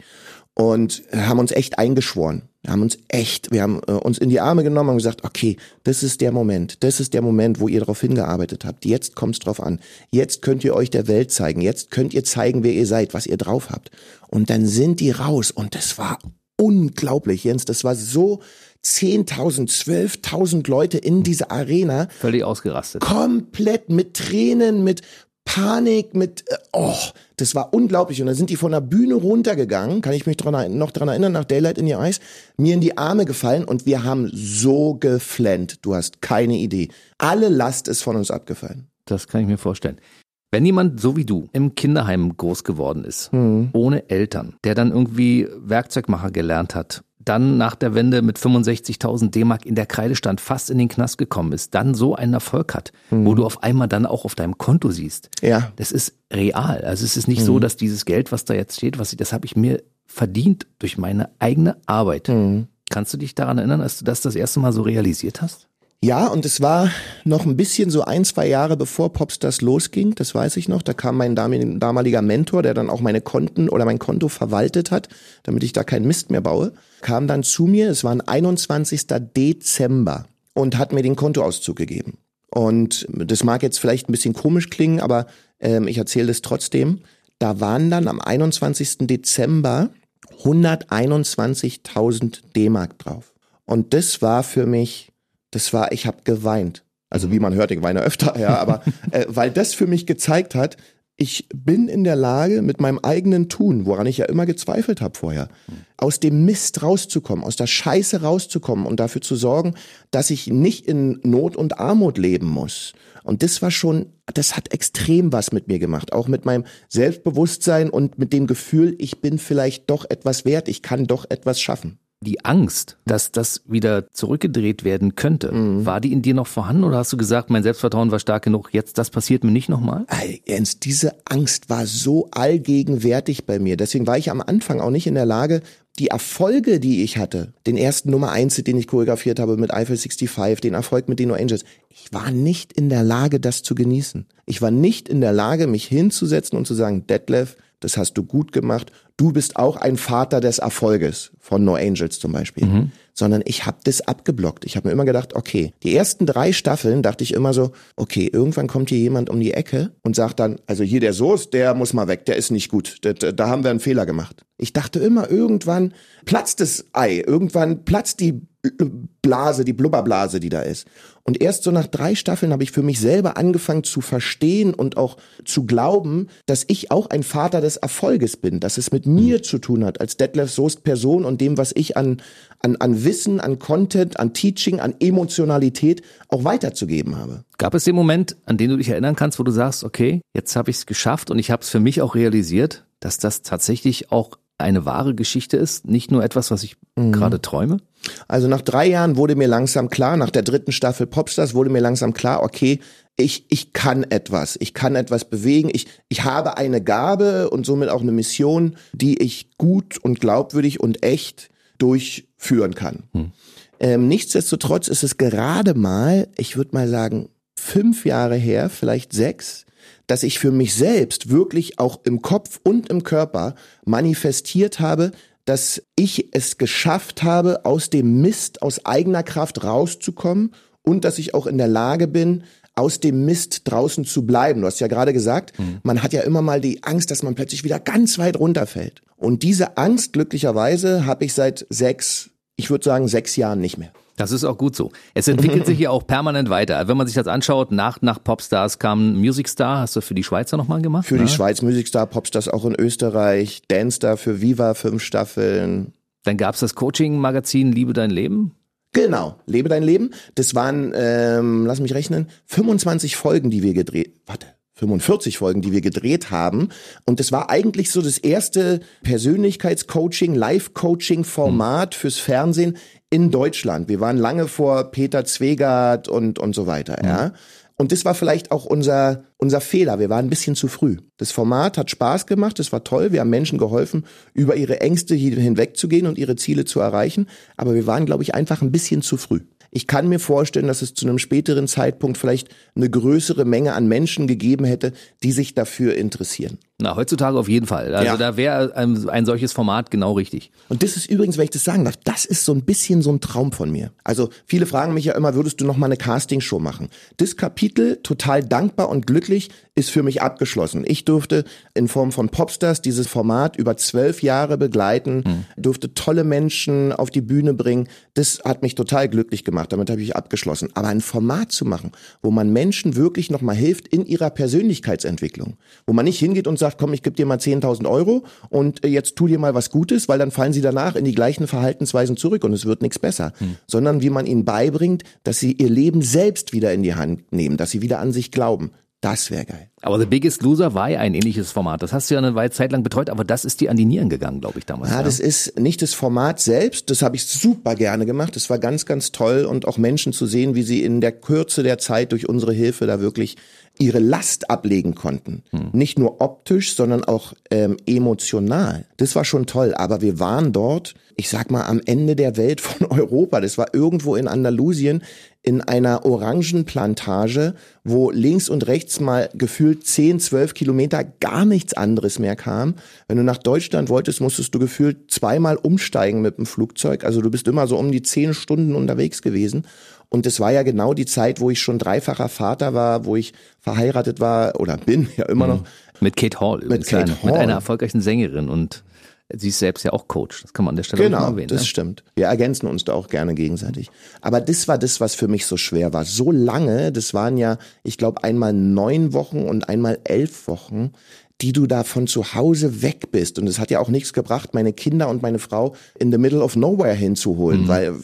und haben uns echt eingeschworen. Wir haben uns echt, wir haben äh, uns in die Arme genommen und gesagt, okay, das ist der Moment, das ist der Moment, wo ihr darauf hingearbeitet habt. Jetzt kommt's drauf an. Jetzt könnt ihr euch der Welt zeigen. Jetzt könnt ihr zeigen, wer ihr seid, was ihr drauf habt. Und dann sind die raus und das war unglaublich, Jens. Das war so 10.000, 12.000 Leute in dieser Arena Völlig ausgerastet. komplett mit Tränen, mit Panik, mit, äh, oh, das war unglaublich. Und dann sind die von der Bühne runtergegangen, kann ich mich dran, noch dran erinnern, nach Daylight in Your Eyes, mir in die Arme gefallen und wir haben so geflennt. Du hast keine Idee. Alle Last ist von uns abgefallen. Das kann ich mir vorstellen. Wenn jemand so wie du im Kinderheim groß geworden ist, ohne Eltern, der dann irgendwie Werkzeugmacher gelernt hat, dann nach der Wende mit 65.000 D-Mark in der Kreide stand, fast in den Knast gekommen ist, dann so einen Erfolg hat, wo du auf einmal dann auch auf deinem Konto siehst. Ja. Das ist real. Also es ist nicht so, dass dieses Geld, was da jetzt steht, was ich, das habe ich mir verdient durch meine eigene Arbeit. Kannst du dich daran erinnern, als du das das erste Mal so realisiert hast? Ja, und es war noch ein bisschen so ein, zwei Jahre bevor Popstars losging, das weiß ich noch. Da kam mein dam- damaliger Mentor, der dann auch meine Konten oder mein Konto verwaltet hat, damit ich da keinen Mist mehr baue, kam dann zu mir, es war ein 21. Dezember und hat mir den Kontoauszug gegeben. Und das mag jetzt vielleicht ein bisschen komisch klingen, aber ähm, ich erzähle das trotzdem. Da waren dann am 21. Dezember 121.000 D-Mark drauf. Und das war für mich, das war, ich habe geweint. Also wie man hört, ich weine öfter, ja, aber [laughs] äh, weil das für mich gezeigt hat, ich bin in der Lage, mit meinem eigenen Tun, woran ich ja immer gezweifelt habe vorher, aus dem Mist rauszukommen, aus der Scheiße rauszukommen und dafür zu sorgen, dass ich nicht in Not und Armut leben muss. Und das war schon, das hat extrem was mit mir gemacht, auch mit meinem Selbstbewusstsein und mit dem Gefühl, ich bin vielleicht doch etwas wert, ich kann doch etwas schaffen. Die Angst, dass das wieder zurückgedreht werden könnte, mhm. war die in dir noch vorhanden oder hast du gesagt, mein Selbstvertrauen war stark genug, jetzt das passiert mir nicht nochmal? Jens, diese Angst war so allgegenwärtig bei mir. Deswegen war ich am Anfang auch nicht in der Lage, die Erfolge, die ich hatte, den ersten Nummer eins, den ich choreografiert habe mit Eiffel 65, den Erfolg mit den No Angels, ich war nicht in der Lage, das zu genießen. Ich war nicht in der Lage, mich hinzusetzen und zu sagen, Detlef, das hast du gut gemacht. Du bist auch ein Vater des Erfolges von No Angels zum Beispiel. Mhm. Sondern ich habe das abgeblockt. Ich habe mir immer gedacht, okay, die ersten drei Staffeln dachte ich immer so, okay, irgendwann kommt hier jemand um die Ecke und sagt dann, also hier der Soße, der muss mal weg, der ist nicht gut. Da, da haben wir einen Fehler gemacht. Ich dachte immer, irgendwann platzt das Ei, irgendwann platzt die Blase, die Blubberblase, die da ist. Und erst so nach drei Staffeln habe ich für mich selber angefangen zu verstehen und auch zu glauben, dass ich auch ein Vater des Erfolges bin, dass es mit mir zu tun hat, als Detlef Soest Person und dem, was ich an, an, an Wissen, an Content, an Teaching, an Emotionalität auch weiterzugeben habe. Gab es den Moment, an den du dich erinnern kannst, wo du sagst, okay, jetzt habe ich es geschafft und ich habe es für mich auch realisiert, dass das tatsächlich auch eine wahre Geschichte ist, nicht nur etwas, was ich mhm. gerade träume? Also nach drei Jahren wurde mir langsam klar, nach der dritten Staffel Popstars wurde mir langsam klar, okay, ich, ich kann etwas, ich kann etwas bewegen, ich, ich habe eine Gabe und somit auch eine Mission, die ich gut und glaubwürdig und echt durchführen kann. Hm. Ähm, nichtsdestotrotz ist es gerade mal, ich würde mal sagen, fünf Jahre her, vielleicht sechs, dass ich für mich selbst wirklich auch im Kopf und im Körper manifestiert habe, dass ich es geschafft habe, aus dem Mist aus eigener Kraft rauszukommen und dass ich auch in der Lage bin, aus dem Mist draußen zu bleiben. Du hast ja gerade gesagt, mhm. man hat ja immer mal die Angst, dass man plötzlich wieder ganz weit runterfällt. Und diese Angst, glücklicherweise, habe ich seit sechs, ich würde sagen, sechs Jahren nicht mehr. Das ist auch gut so. Es entwickelt [laughs] sich ja auch permanent weiter. Wenn man sich das anschaut, nach, nach Popstars kam Music Star. Hast du für die Schweizer nochmal gemacht? Für ne? die Schweiz Music Star, Popstars auch in Österreich, Dance Star für Viva, fünf Staffeln. Dann gab's das Coaching-Magazin Liebe dein Leben. Genau, Lebe dein Leben. Das waren, ähm, lass mich rechnen, 25 Folgen, die wir gedreht. Warte. 45 Folgen, die wir gedreht haben. Und das war eigentlich so das erste Persönlichkeitscoaching, Live-Coaching-Format hm. fürs Fernsehen in Deutschland. Wir waren lange vor Peter Zwegert und, und so weiter, mhm. ja. Und das war vielleicht auch unser, unser Fehler. Wir waren ein bisschen zu früh. Das Format hat Spaß gemacht, es war toll. Wir haben Menschen geholfen, über ihre Ängste hinwegzugehen und ihre Ziele zu erreichen. Aber wir waren, glaube ich, einfach ein bisschen zu früh. Ich kann mir vorstellen, dass es zu einem späteren Zeitpunkt vielleicht eine größere Menge an Menschen gegeben hätte, die sich dafür interessieren. Na, heutzutage auf jeden Fall. Also ja. da wäre ein, ein, solches Format genau richtig. Und das ist übrigens, wenn ich das sagen darf, das ist so ein bisschen so ein Traum von mir. Also viele fragen mich ja immer, würdest du noch mal eine Castingshow machen? Das Kapitel, total dankbar und glücklich, ist für mich abgeschlossen. Ich durfte in Form von Popstars dieses Format über zwölf Jahre begleiten, hm. durfte tolle Menschen auf die Bühne bringen. Das hat mich total glücklich gemacht. Damit habe ich abgeschlossen. Aber ein Format zu machen, wo man Menschen wirklich noch mal hilft in ihrer Persönlichkeitsentwicklung, wo man nicht hingeht und sagt, sagt, komm, ich gebe dir mal 10.000 Euro und äh, jetzt tu dir mal was Gutes, weil dann fallen sie danach in die gleichen Verhaltensweisen zurück und es wird nichts besser. Hm. Sondern wie man ihnen beibringt, dass sie ihr Leben selbst wieder in die Hand nehmen, dass sie wieder an sich glauben. Das wäre geil. Aber The Biggest Loser war ja ein ähnliches Format. Das hast du ja eine Weile Zeit lang betreut, aber das ist dir an die Nieren gegangen, glaube ich, damals. Ja, ja, das ist nicht das Format selbst. Das habe ich super gerne gemacht. Das war ganz, ganz toll und auch Menschen zu sehen, wie sie in der Kürze der Zeit durch unsere Hilfe da wirklich ihre Last ablegen konnten. Hm. Nicht nur optisch, sondern auch ähm, emotional. Das war schon toll. Aber wir waren dort, ich sag mal, am Ende der Welt von [laughs] Europa. Das war irgendwo in Andalusien in einer Orangenplantage, wo links und rechts mal gefühlt 10, 12 Kilometer gar nichts anderes mehr kam. Wenn du nach Deutschland wolltest, musstest du gefühlt zweimal umsteigen mit dem Flugzeug. Also du bist immer so um die 10 Stunden unterwegs gewesen. Und es war ja genau die Zeit, wo ich schon dreifacher Vater war, wo ich verheiratet war oder bin, [laughs] ja immer noch. Mit Kate Hall. Mit Kate Hall. Mit einer erfolgreichen Sängerin und Sie ist selbst ja auch Coach, das kann man an der Stelle genau, mal erwähnen. Genau, das ne? stimmt. Wir ergänzen uns da auch gerne gegenseitig. Aber das war das, was für mich so schwer war. So lange, das waren ja, ich glaube, einmal neun Wochen und einmal elf Wochen, die du da von zu Hause weg bist. Und es hat ja auch nichts gebracht, meine Kinder und meine Frau in the middle of nowhere hinzuholen, mhm. weil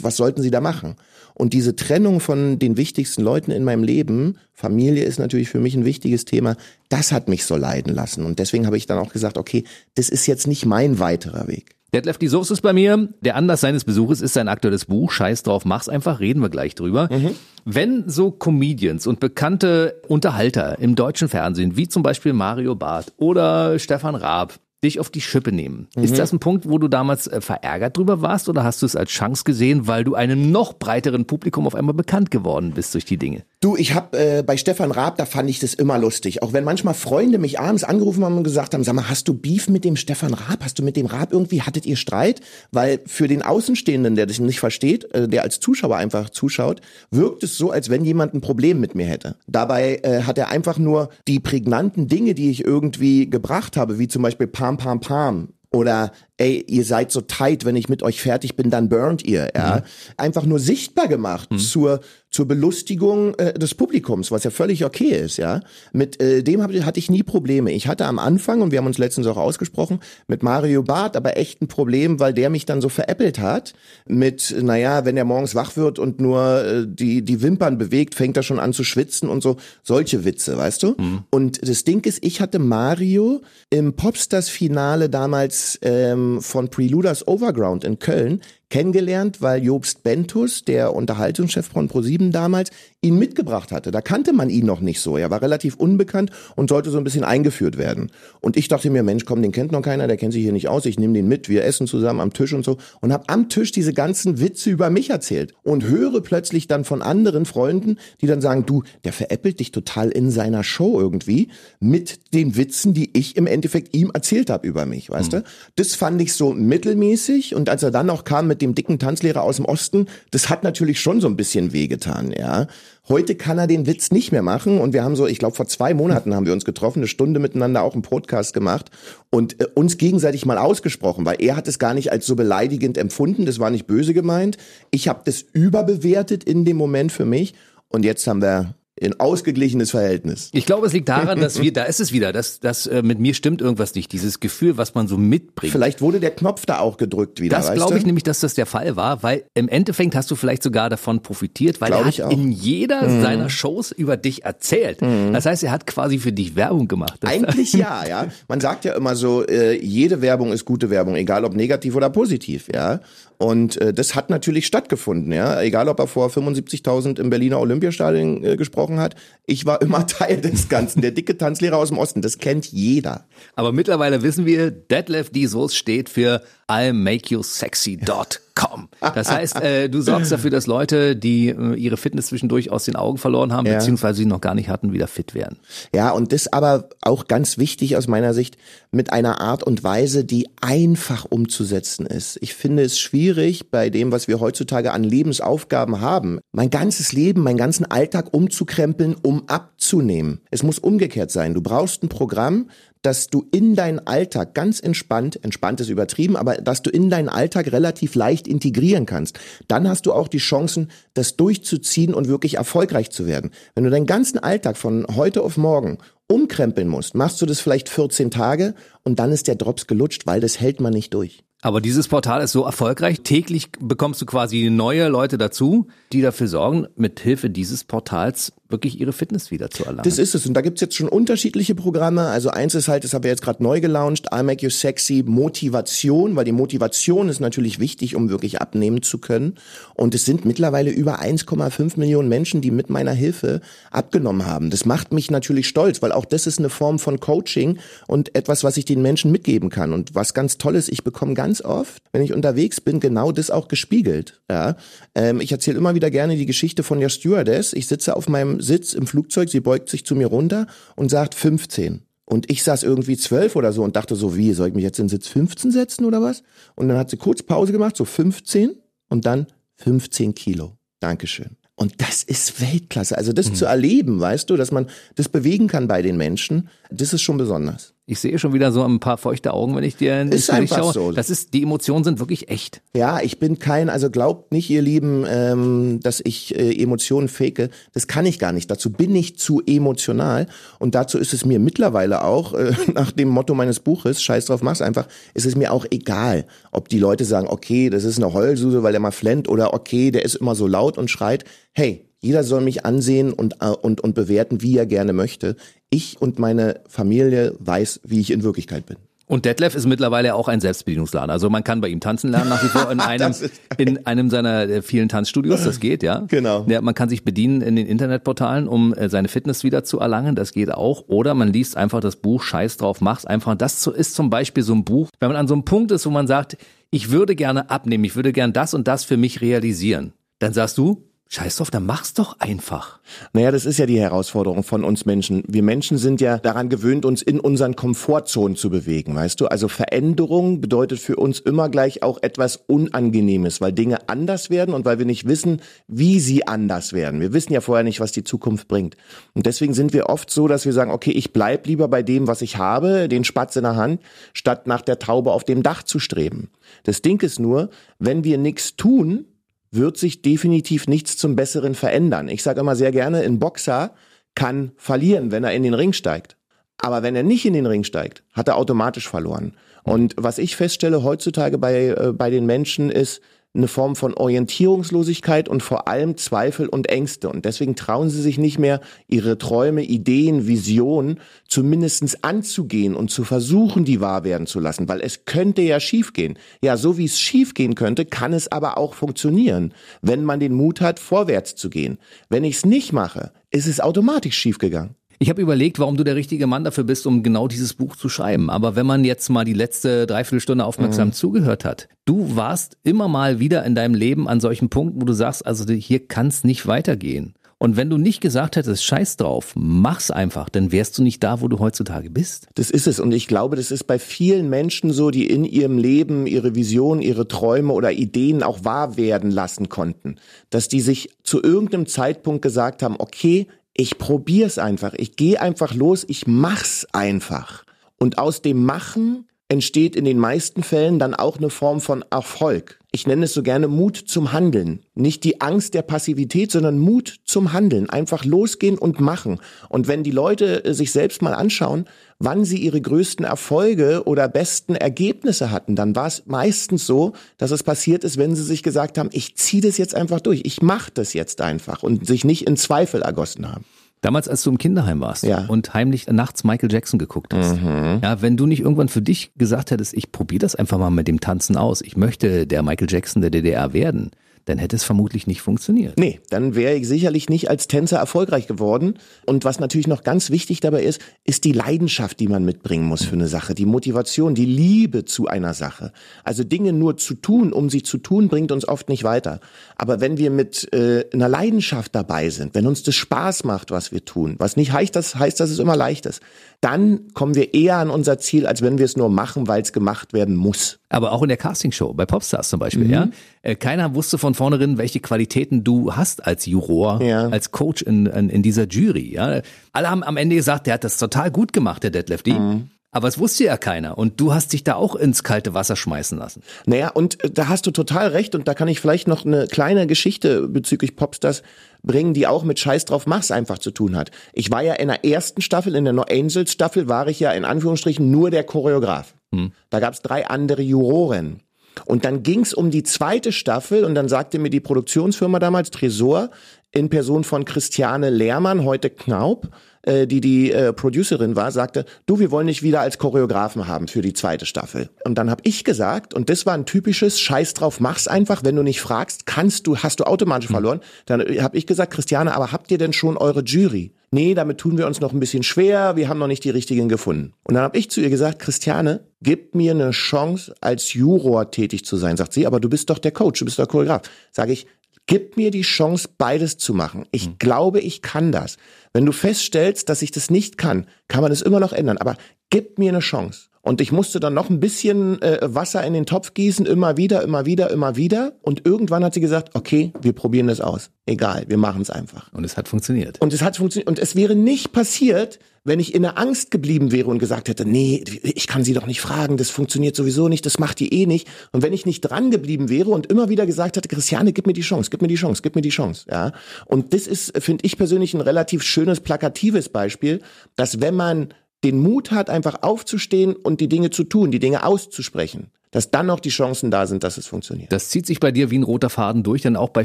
was sollten sie da machen? Und diese Trennung von den wichtigsten Leuten in meinem Leben, Familie ist natürlich für mich ein wichtiges Thema, das hat mich so leiden lassen. Und deswegen habe ich dann auch gesagt, okay, das ist jetzt nicht mein weiterer Weg. Detlef die Soße ist bei mir. Der Anlass seines Besuches ist sein aktuelles Buch. Scheiß drauf, mach's einfach, reden wir gleich drüber. Mhm. Wenn so Comedians und bekannte Unterhalter im deutschen Fernsehen, wie zum Beispiel Mario Barth oder Stefan Raab, dich auf die Schippe nehmen. Mhm. Ist das ein Punkt, wo du damals äh, verärgert drüber warst oder hast du es als Chance gesehen, weil du einem noch breiteren Publikum auf einmal bekannt geworden bist durch die Dinge? Du, ich habe äh, bei Stefan Raab, da fand ich das immer lustig. Auch wenn manchmal Freunde mich abends angerufen haben und gesagt haben, sag mal, hast du Beef mit dem Stefan Raab? Hast du mit dem Raab irgendwie, hattet ihr Streit? Weil für den Außenstehenden, der das nicht versteht, äh, der als Zuschauer einfach zuschaut, wirkt es so, als wenn jemand ein Problem mit mir hätte. Dabei äh, hat er einfach nur die prägnanten Dinge, die ich irgendwie gebracht habe, wie zum Beispiel Pam Pam Pam oder ey, ihr seid so tight, wenn ich mit euch fertig bin, dann burnt ihr, ja. Mhm. Einfach nur sichtbar gemacht mhm. zur, zur Belustigung äh, des Publikums, was ja völlig okay ist, ja. Mit äh, dem hab, hatte ich nie Probleme. Ich hatte am Anfang, und wir haben uns letztens auch ausgesprochen, mit Mario Barth aber echt ein Problem, weil der mich dann so veräppelt hat mit, naja, wenn er morgens wach wird und nur äh, die, die Wimpern bewegt, fängt er schon an zu schwitzen und so, solche Witze, weißt du? Mhm. Und das Ding ist, ich hatte Mario im Popstars-Finale damals ähm, von Preluders Overground in Köln kennengelernt, weil Jobst Bentus, der Unterhaltungschef von ProSieben damals, ihn mitgebracht hatte. Da kannte man ihn noch nicht so. Er war relativ unbekannt und sollte so ein bisschen eingeführt werden. Und ich dachte mir, Mensch, komm, den kennt noch keiner, der kennt sich hier nicht aus. Ich nehme den mit, wir essen zusammen am Tisch und so und habe am Tisch diese ganzen Witze über mich erzählt und höre plötzlich dann von anderen Freunden, die dann sagen, du, der veräppelt dich total in seiner Show irgendwie mit den Witzen, die ich im Endeffekt ihm erzählt habe über mich, weißt mhm. du? Das fand ich so mittelmäßig und als er dann noch kam mit mit dem dicken Tanzlehrer aus dem Osten, das hat natürlich schon so ein bisschen wehgetan, ja. Heute kann er den Witz nicht mehr machen. Und wir haben so, ich glaube vor zwei Monaten haben wir uns getroffen, eine Stunde miteinander auch einen Podcast gemacht und äh, uns gegenseitig mal ausgesprochen, weil er hat es gar nicht als so beleidigend empfunden, das war nicht böse gemeint. Ich habe das überbewertet in dem Moment für mich. Und jetzt haben wir ein ausgeglichenes Verhältnis. Ich glaube, es liegt daran, dass wir, da ist es wieder, dass, dass äh, mit mir stimmt irgendwas nicht, dieses Gefühl, was man so mitbringt. Vielleicht wurde der Knopf da auch gedrückt wieder. Das glaube ich nämlich, dass das der Fall war, weil im Endeffekt hast du vielleicht sogar davon profitiert, weil glaub er hat in jeder mhm. seiner Shows über dich erzählt. Mhm. Das heißt, er hat quasi für dich Werbung gemacht. Eigentlich [laughs] ja, ja. Man sagt ja immer so, äh, jede Werbung ist gute Werbung, egal ob negativ oder positiv, ja. Und äh, das hat natürlich stattgefunden, ja. Egal, ob er vor 75.000 im Berliner Olympiastadion äh, gesprochen hat. Ich war immer [laughs] Teil des Ganzen. Der dicke Tanzlehrer aus dem Osten, das kennt jeder. Aber mittlerweile wissen wir, Detlef Soos steht für I'll make you sexy.com komm. Das heißt, äh, du sorgst dafür, dass Leute, die äh, ihre Fitness zwischendurch aus den Augen verloren haben, ja. beziehungsweise sie noch gar nicht hatten, wieder fit werden. Ja, und das aber auch ganz wichtig aus meiner Sicht mit einer Art und Weise, die einfach umzusetzen ist. Ich finde es schwierig bei dem, was wir heutzutage an Lebensaufgaben haben, mein ganzes Leben, meinen ganzen Alltag umzukrempeln, um abzunehmen. Es muss umgekehrt sein. Du brauchst ein Programm, dass du in deinen Alltag ganz entspannt, entspannt ist übertrieben, aber dass du in deinen Alltag relativ leicht integrieren kannst. Dann hast du auch die Chancen, das durchzuziehen und wirklich erfolgreich zu werden. Wenn du deinen ganzen Alltag von heute auf morgen umkrempeln musst, machst du das vielleicht 14 Tage und dann ist der Drops gelutscht, weil das hält man nicht durch. Aber dieses Portal ist so erfolgreich. Täglich bekommst du quasi neue Leute dazu, die dafür sorgen, mit Hilfe dieses Portals wirklich ihre Fitness wieder zu erlangen. Das ist es. Und da gibt's jetzt schon unterschiedliche Programme. Also eins ist halt, das habe ich jetzt gerade neu gelauncht, I Make You Sexy Motivation, weil die Motivation ist natürlich wichtig, um wirklich abnehmen zu können. Und es sind mittlerweile über 1,5 Millionen Menschen, die mit meiner Hilfe abgenommen haben. Das macht mich natürlich stolz, weil auch das ist eine Form von Coaching und etwas, was ich den Menschen mitgeben kann. Und was ganz toll ist, ich bekomme ganz oft, wenn ich unterwegs bin, genau das auch gespiegelt. Ja, ähm, ich erzähle immer wieder gerne die Geschichte von der Stewardess. Ich sitze auf meinem Sitz im Flugzeug, sie beugt sich zu mir runter und sagt 15. Und ich saß irgendwie zwölf oder so und dachte so, wie, soll ich mich jetzt in Sitz 15 setzen oder was? Und dann hat sie kurz Pause gemacht, so 15 und dann 15 Kilo. Dankeschön. Und das ist Weltklasse. Also das mhm. zu erleben, weißt du, dass man das bewegen kann bei den Menschen, das ist schon besonders. Ich sehe schon wieder so ein paar feuchte Augen, wenn ich dir ins ist Gesicht schaue. So. Das ist, die Emotionen sind wirklich echt. Ja, ich bin kein, also glaubt nicht, ihr Lieben, ähm, dass ich äh, Emotionen fake. Das kann ich gar nicht. Dazu bin ich zu emotional. Und dazu ist es mir mittlerweile auch, äh, [laughs] nach dem Motto meines Buches, scheiß drauf, mach's einfach, ist es mir auch egal, ob die Leute sagen, okay, das ist eine Heulsuse, weil der mal flennt, oder okay, der ist immer so laut und schreit. Hey, jeder soll mich ansehen und, äh, und, und bewerten, wie er gerne möchte. Ich und meine Familie weiß, wie ich in Wirklichkeit bin. Und Detlef ist mittlerweile auch ein Selbstbedienungsladen. Also man kann bei ihm tanzen lernen nach wie vor in [laughs] einem, in einem seiner äh, vielen Tanzstudios. Das geht, ja. Genau. Ja, man kann sich bedienen in den Internetportalen, um äh, seine Fitness wieder zu erlangen. Das geht auch. Oder man liest einfach das Buch Scheiß drauf, mach's einfach. Das ist zum Beispiel so ein Buch, wenn man an so einem Punkt ist, wo man sagt, ich würde gerne abnehmen, ich würde gern das und das für mich realisieren. Dann sagst du, Scheiß drauf, dann mach's doch einfach. Naja, das ist ja die Herausforderung von uns Menschen. Wir Menschen sind ja daran gewöhnt, uns in unseren Komfortzonen zu bewegen, weißt du? Also Veränderung bedeutet für uns immer gleich auch etwas Unangenehmes, weil Dinge anders werden und weil wir nicht wissen, wie sie anders werden. Wir wissen ja vorher nicht, was die Zukunft bringt. Und deswegen sind wir oft so, dass wir sagen, okay, ich bleib lieber bei dem, was ich habe, den Spatz in der Hand, statt nach der Taube auf dem Dach zu streben. Das Ding ist nur, wenn wir nichts tun, wird sich definitiv nichts zum Besseren verändern. Ich sage immer sehr gerne, ein Boxer kann verlieren, wenn er in den Ring steigt. Aber wenn er nicht in den Ring steigt, hat er automatisch verloren. Und was ich feststelle heutzutage bei, äh, bei den Menschen ist, eine Form von Orientierungslosigkeit und vor allem Zweifel und Ängste. Und deswegen trauen sie sich nicht mehr, ihre Träume, Ideen, Visionen zumindestens anzugehen und zu versuchen, die wahr werden zu lassen, weil es könnte ja schiefgehen. Ja, so wie es schiefgehen könnte, kann es aber auch funktionieren, wenn man den Mut hat, vorwärts zu gehen. Wenn ich es nicht mache, ist es automatisch schiefgegangen. Ich habe überlegt, warum du der richtige Mann dafür bist, um genau dieses Buch zu schreiben. Aber wenn man jetzt mal die letzte Dreiviertelstunde aufmerksam mhm. zugehört hat, du warst immer mal wieder in deinem Leben an solchen Punkten, wo du sagst, also hier kann es nicht weitergehen. Und wenn du nicht gesagt hättest, scheiß drauf, mach's einfach, dann wärst du nicht da, wo du heutzutage bist. Das ist es. Und ich glaube, das ist bei vielen Menschen so, die in ihrem Leben ihre Visionen, ihre Träume oder Ideen auch wahr werden lassen konnten. Dass die sich zu irgendeinem Zeitpunkt gesagt haben, okay, ich probier's einfach. Ich gehe einfach los, ich mach's einfach. Und aus dem Machen entsteht in den meisten Fällen dann auch eine Form von Erfolg. Ich nenne es so gerne Mut zum Handeln. Nicht die Angst der Passivität, sondern Mut zum Handeln. Einfach losgehen und machen. Und wenn die Leute äh, sich selbst mal anschauen, wann sie ihre größten Erfolge oder besten Ergebnisse hatten, dann war es meistens so, dass es passiert ist, wenn sie sich gesagt haben, ich ziehe das jetzt einfach durch, ich mache das jetzt einfach und sich nicht in Zweifel ergossen haben. Damals, als du im Kinderheim warst ja. und heimlich nachts Michael Jackson geguckt hast. Mhm. Ja, wenn du nicht irgendwann für dich gesagt hättest, ich probiere das einfach mal mit dem Tanzen aus, ich möchte der Michael Jackson der DDR werden, dann hätte es vermutlich nicht funktioniert. Nee, dann wäre ich sicherlich nicht als Tänzer erfolgreich geworden. Und was natürlich noch ganz wichtig dabei ist, ist die Leidenschaft, die man mitbringen muss für eine Sache, die Motivation, die Liebe zu einer Sache. Also Dinge nur zu tun, um sie zu tun, bringt uns oft nicht weiter. Aber wenn wir mit äh, einer Leidenschaft dabei sind, wenn uns das Spaß macht, was wir tun, was nicht heißt, das heißt, dass es immer leicht ist, dann kommen wir eher an unser Ziel, als wenn wir es nur machen, weil es gemacht werden muss. Aber auch in der Castingshow, bei Popstars zum Beispiel, mhm. ja. Äh, keiner wusste von vornherein, welche Qualitäten du hast als Juror, ja. als Coach in, in, in, dieser Jury, ja. Alle haben am Ende gesagt, der hat das total gut gemacht, der Deadlifty. Mhm. Aber es wusste ja keiner. Und du hast dich da auch ins kalte Wasser schmeißen lassen. Naja, und äh, da hast du total recht. Und da kann ich vielleicht noch eine kleine Geschichte bezüglich Popstars bringen, die auch mit Scheiß drauf mach's einfach zu tun hat. Ich war ja in der ersten Staffel, in der No Angels Staffel, war ich ja in Anführungsstrichen nur der Choreograf. Hm. Da gab's drei andere Juroren. Und dann ging's um die zweite Staffel und dann sagte mir die Produktionsfirma damals, Tresor, in Person von Christiane Lehrmann, heute Knaub, äh, die die äh, Producerin war, sagte, du, wir wollen dich wieder als Choreografen haben für die zweite Staffel. Und dann habe ich gesagt, und das war ein typisches Scheiß drauf, mach's einfach, wenn du nicht fragst, kannst du, hast du automatisch hm. verloren. Dann äh, habe ich gesagt, Christiane, aber habt ihr denn schon eure Jury? Nee, damit tun wir uns noch ein bisschen schwer, wir haben noch nicht die richtigen gefunden. Und dann habe ich zu ihr gesagt, Christiane, gib mir eine Chance, als Juror tätig zu sein. Sagt sie, aber du bist doch der Coach, du bist doch Choreograf. Sage ich, gib mir die Chance, beides zu machen. Ich hm. glaube, ich kann das. Wenn du feststellst, dass ich das nicht kann, kann man es immer noch ändern. Aber gib mir eine Chance. Und ich musste dann noch ein bisschen äh, Wasser in den Topf gießen, immer wieder, immer wieder, immer wieder. Und irgendwann hat sie gesagt, okay, wir probieren das aus. Egal, wir machen es einfach. Und es hat funktioniert. Und es hat funktioniert. Und es wäre nicht passiert, wenn ich in der Angst geblieben wäre und gesagt hätte, nee, ich kann sie doch nicht fragen, das funktioniert sowieso nicht, das macht die eh nicht. Und wenn ich nicht dran geblieben wäre und immer wieder gesagt hätte, Christiane, gib mir die Chance, gib mir die Chance, gib mir die Chance, ja. Und das ist, finde ich persönlich, ein relativ schönes, plakatives Beispiel, dass wenn man den Mut hat, einfach aufzustehen und die Dinge zu tun, die Dinge auszusprechen, dass dann noch die Chancen da sind, dass es funktioniert. Das zieht sich bei dir wie ein roter Faden durch, denn auch bei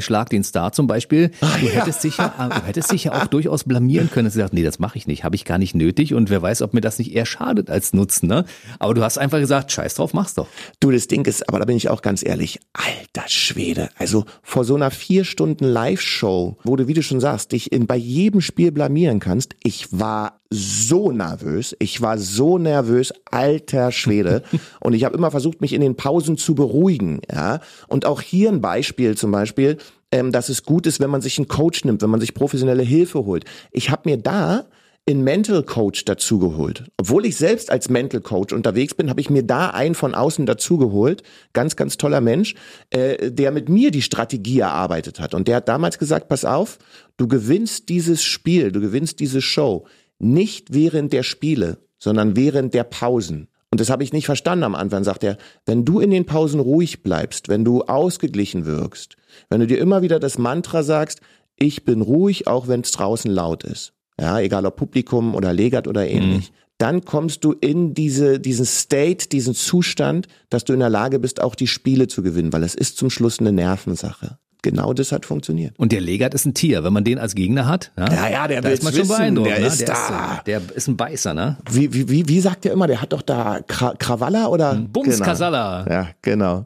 Schlag den Star zum Beispiel. [laughs] Ah, Du hättest, dich ja, du hättest dich ja auch durchaus blamieren können. Du gesagt, nee, das mache ich nicht, habe ich gar nicht nötig und wer weiß, ob mir das nicht eher schadet als nutzen. Ne? Aber du hast einfach gesagt, scheiß drauf, mach's doch. Du, das Ding ist, aber da bin ich auch ganz ehrlich, alter Schwede. Also vor so einer vier Stunden Live-Show, wo du, wie du schon sagst, dich in, bei jedem Spiel blamieren kannst, ich war so nervös, ich war so nervös, alter Schwede. [laughs] Und ich habe immer versucht, mich in den Pausen zu beruhigen. Ja? Und auch hier ein Beispiel zum Beispiel, ähm, dass es gut ist, wenn man sich einen Coach nimmt, wenn man sich professionelle Hilfe holt. Ich habe mir da in Mental Coach dazugeholt. Obwohl ich selbst als Mental Coach unterwegs bin, habe ich mir da einen von außen dazugeholt. Ganz, ganz toller Mensch, äh, der mit mir die Strategie erarbeitet hat. Und der hat damals gesagt, pass auf, du gewinnst dieses Spiel, du gewinnst diese Show nicht während der Spiele, sondern während der Pausen. Und das habe ich nicht verstanden am Anfang, sagt er, wenn du in den Pausen ruhig bleibst, wenn du ausgeglichen wirkst, wenn du dir immer wieder das Mantra sagst, ich bin ruhig, auch wenn es draußen laut ist ja, egal ob Publikum oder Legat oder ähnlich, mhm. dann kommst du in diese, diesen State, diesen Zustand, dass du in der Lage bist, auch die Spiele zu gewinnen, weil es ist zum Schluss eine Nervensache. Genau das hat funktioniert. Und der Legat ist ein Tier, wenn man den als Gegner hat. Ja, ja, ja der da ist man schon beeindruckt. Der ne? ist der da. Ist, der ist ein Beißer, ne? Wie, wie, wie, wie sagt der immer? Der hat doch da Kra Krawalla oder? Bums genau. Kasala. Ja, genau.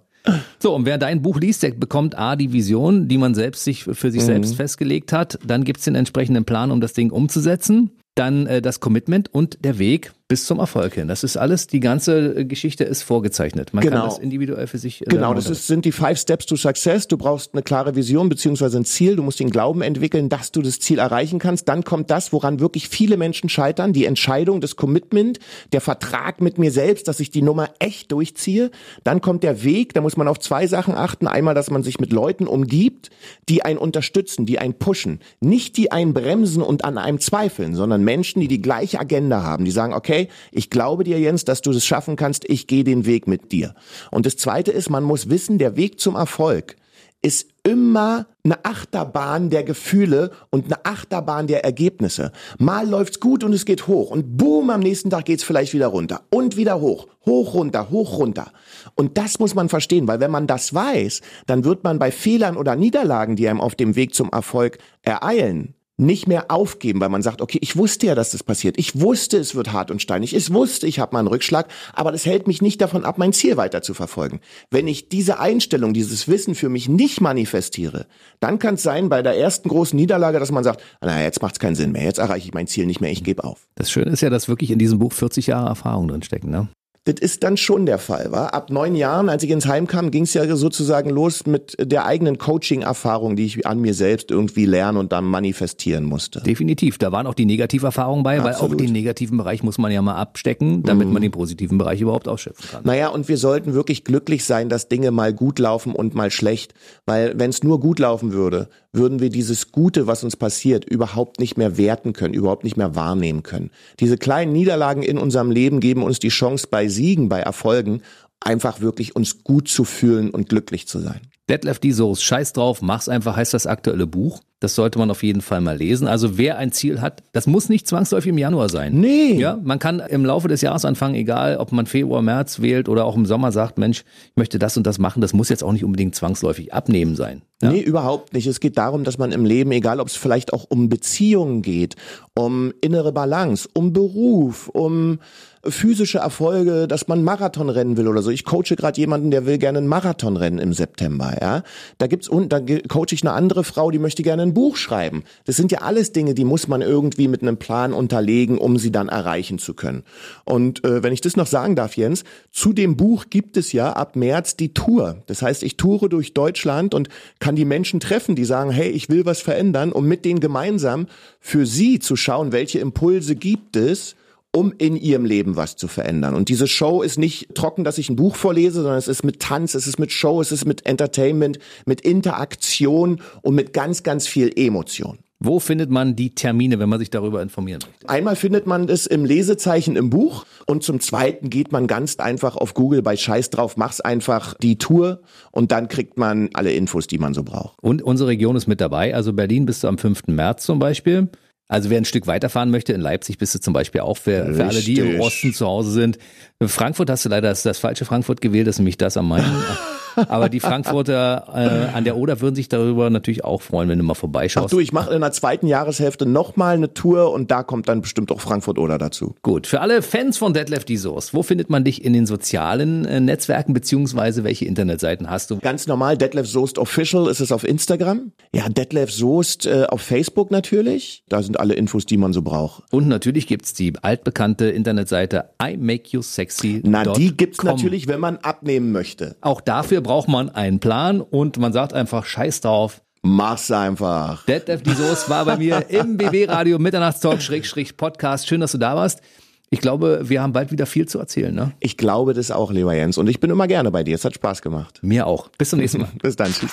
So, und wer dein Buch liest, der bekommt A, die Vision, die man selbst sich für sich mhm. selbst festgelegt hat. Dann gibt's den entsprechenden Plan, um das Ding umzusetzen. Dann äh, das Commitment und der Weg bis zum Erfolg hin. Das ist alles, die ganze Geschichte ist vorgezeichnet. Man genau. kann das individuell für sich. Äh, genau, das ist, sind die Five Steps to Success. Du brauchst eine klare Vision beziehungsweise ein Ziel. Du musst den Glauben entwickeln, dass du das Ziel erreichen kannst. Dann kommt das, woran wirklich viele Menschen scheitern, die Entscheidung, das Commitment, der Vertrag mit mir selbst, dass ich die Nummer echt durchziehe. Dann kommt der Weg, da muss man auf zwei Sachen achten. Einmal, dass man sich mit Leuten umgibt, die einen unterstützen, die einen pushen. Nicht die einen bremsen und an einem zweifeln, sondern Menschen, die die gleiche Agenda haben, die sagen, okay, ich glaube dir, Jens, dass du das schaffen kannst, ich gehe den Weg mit dir. Und das Zweite ist, man muss wissen, der Weg zum Erfolg ist immer eine Achterbahn der Gefühle und eine Achterbahn der Ergebnisse. Mal läuft's gut und es geht hoch und boom, am nächsten Tag geht's vielleicht wieder runter und wieder hoch, hoch runter, hoch runter. Und das muss man verstehen, weil wenn man das weiß, dann wird man bei Fehlern oder Niederlagen, die einem auf dem Weg zum Erfolg ereilen, nicht mehr aufgeben, weil man sagt, okay, ich wusste ja, dass das passiert. Ich wusste, es wird hart und steinig. Ich wusste, ich habe mal einen Rückschlag, aber das hält mich nicht davon ab, mein Ziel weiter zu verfolgen. Wenn ich diese Einstellung, dieses Wissen für mich nicht manifestiere, dann kann es sein, bei der ersten großen Niederlage, dass man sagt, naja, jetzt macht es keinen Sinn mehr, jetzt erreiche ich mein Ziel nicht mehr, ich gebe auf. Das Schöne ist ja, dass wirklich in diesem Buch 40 Jahre Erfahrung drinstecken, ne? Das ist dann schon der Fall, war. Ab neun Jahren, als ich ins Heim kam, ging es ja sozusagen los mit der eigenen Coaching-Erfahrung, die ich an mir selbst irgendwie lernen und dann manifestieren musste. Definitiv. Da waren auch die Negativerfahrungen bei, Absolut. weil auch den negativen Bereich muss man ja mal abstecken, damit mhm. man den positiven Bereich überhaupt ausschöpfen kann. Naja, und wir sollten wirklich glücklich sein, dass Dinge mal gut laufen und mal schlecht. Weil wenn es nur gut laufen würde, würden wir dieses Gute, was uns passiert, überhaupt nicht mehr werten können, überhaupt nicht mehr wahrnehmen können. Diese kleinen Niederlagen in unserem Leben geben uns die Chance bei Siegen, bei Erfolgen, einfach wirklich uns gut zu fühlen und glücklich zu sein. Detlef die Soße, scheiß drauf, mach's einfach, heißt das aktuelle Buch. Das sollte man auf jeden Fall mal lesen. Also wer ein Ziel hat, das muss nicht zwangsläufig im Januar sein. Nee. Ja, man kann im Laufe des Jahres anfangen, egal ob man Februar, März wählt oder auch im Sommer sagt, Mensch, ich möchte das und das machen. Das muss jetzt auch nicht unbedingt zwangsläufig abnehmen sein. Ja? Nee, überhaupt nicht. Es geht darum, dass man im Leben, egal ob es vielleicht auch um Beziehungen geht, um innere Balance, um Beruf, um physische Erfolge, dass man Marathon rennen will oder so. Ich coache gerade jemanden, der will gerne einen Marathon rennen im September, ja. Da gibt's und da coache ich eine andere Frau, die möchte gerne ein Buch schreiben. Das sind ja alles Dinge, die muss man irgendwie mit einem Plan unterlegen, um sie dann erreichen zu können. Und äh, wenn ich das noch sagen darf, Jens, zu dem Buch gibt es ja ab März die Tour. Das heißt, ich toure durch Deutschland und kann die Menschen treffen, die sagen, hey, ich will was verändern, um mit denen gemeinsam für sie zu schauen, welche Impulse gibt es, um in ihrem Leben was zu verändern. Und diese Show ist nicht trocken, dass ich ein Buch vorlese, sondern es ist mit Tanz, es ist mit Show, es ist mit Entertainment, mit Interaktion und mit ganz, ganz viel Emotion. Wo findet man die Termine, wenn man sich darüber informieren möchte? Einmal findet man es im Lesezeichen im Buch und zum zweiten geht man ganz einfach auf Google bei Scheiß drauf, mach's einfach die Tour und dann kriegt man alle Infos, die man so braucht. Und unsere Region ist mit dabei, also Berlin bis am 5. März zum Beispiel. Also wer ein Stück weiterfahren möchte, in Leipzig bist du zum Beispiel auch für, für alle, die im. Osten zu Hause sind. Frankfurt hast du leider das, das falsche Frankfurt gewählt, das ist nämlich das am meisten. [laughs] Aber die Frankfurter äh, an der Oder würden sich darüber natürlich auch freuen, wenn du mal Ach vorbeischaust. du, ich mache in der zweiten Jahreshälfte nochmal eine Tour und da kommt dann bestimmt auch Frankfurt oder dazu. Gut, für alle Fans von Detlef die Soest, wo findet man dich in den sozialen äh, Netzwerken, beziehungsweise welche Internetseiten hast du? Ganz normal, Detlef Soest Official ist es auf Instagram. Ja, Detlef Soest äh, auf Facebook natürlich. Da sind alle Infos, die man so braucht. Und natürlich gibt's die altbekannte Internetseite imakeyousexy. Na, die gibt's natürlich, wenn man abnehmen möchte. Auch dafür braucht man einen Plan und man sagt einfach Scheiß drauf. Mach's einfach. Detlef die Soest war bei mir im BB-Radio Mitternachtstalk Schrägstrich Podcast. Schön, dass du da warst. Ich glaube, wir haben bald wieder viel zu erzählen, ne? Ich glaube das auch, lieber Jens. Und ich bin immer gerne bei dir. Es hat Spaß gemacht. Mir auch. Bis zum nächsten Mal. [laughs] Bis dann. Tschüss.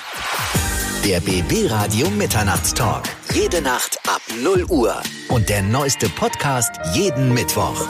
Der BB Radio Mitternachtstalk. Jede Nacht ab 0 Uhr. Und der neueste Podcast jeden Mittwoch.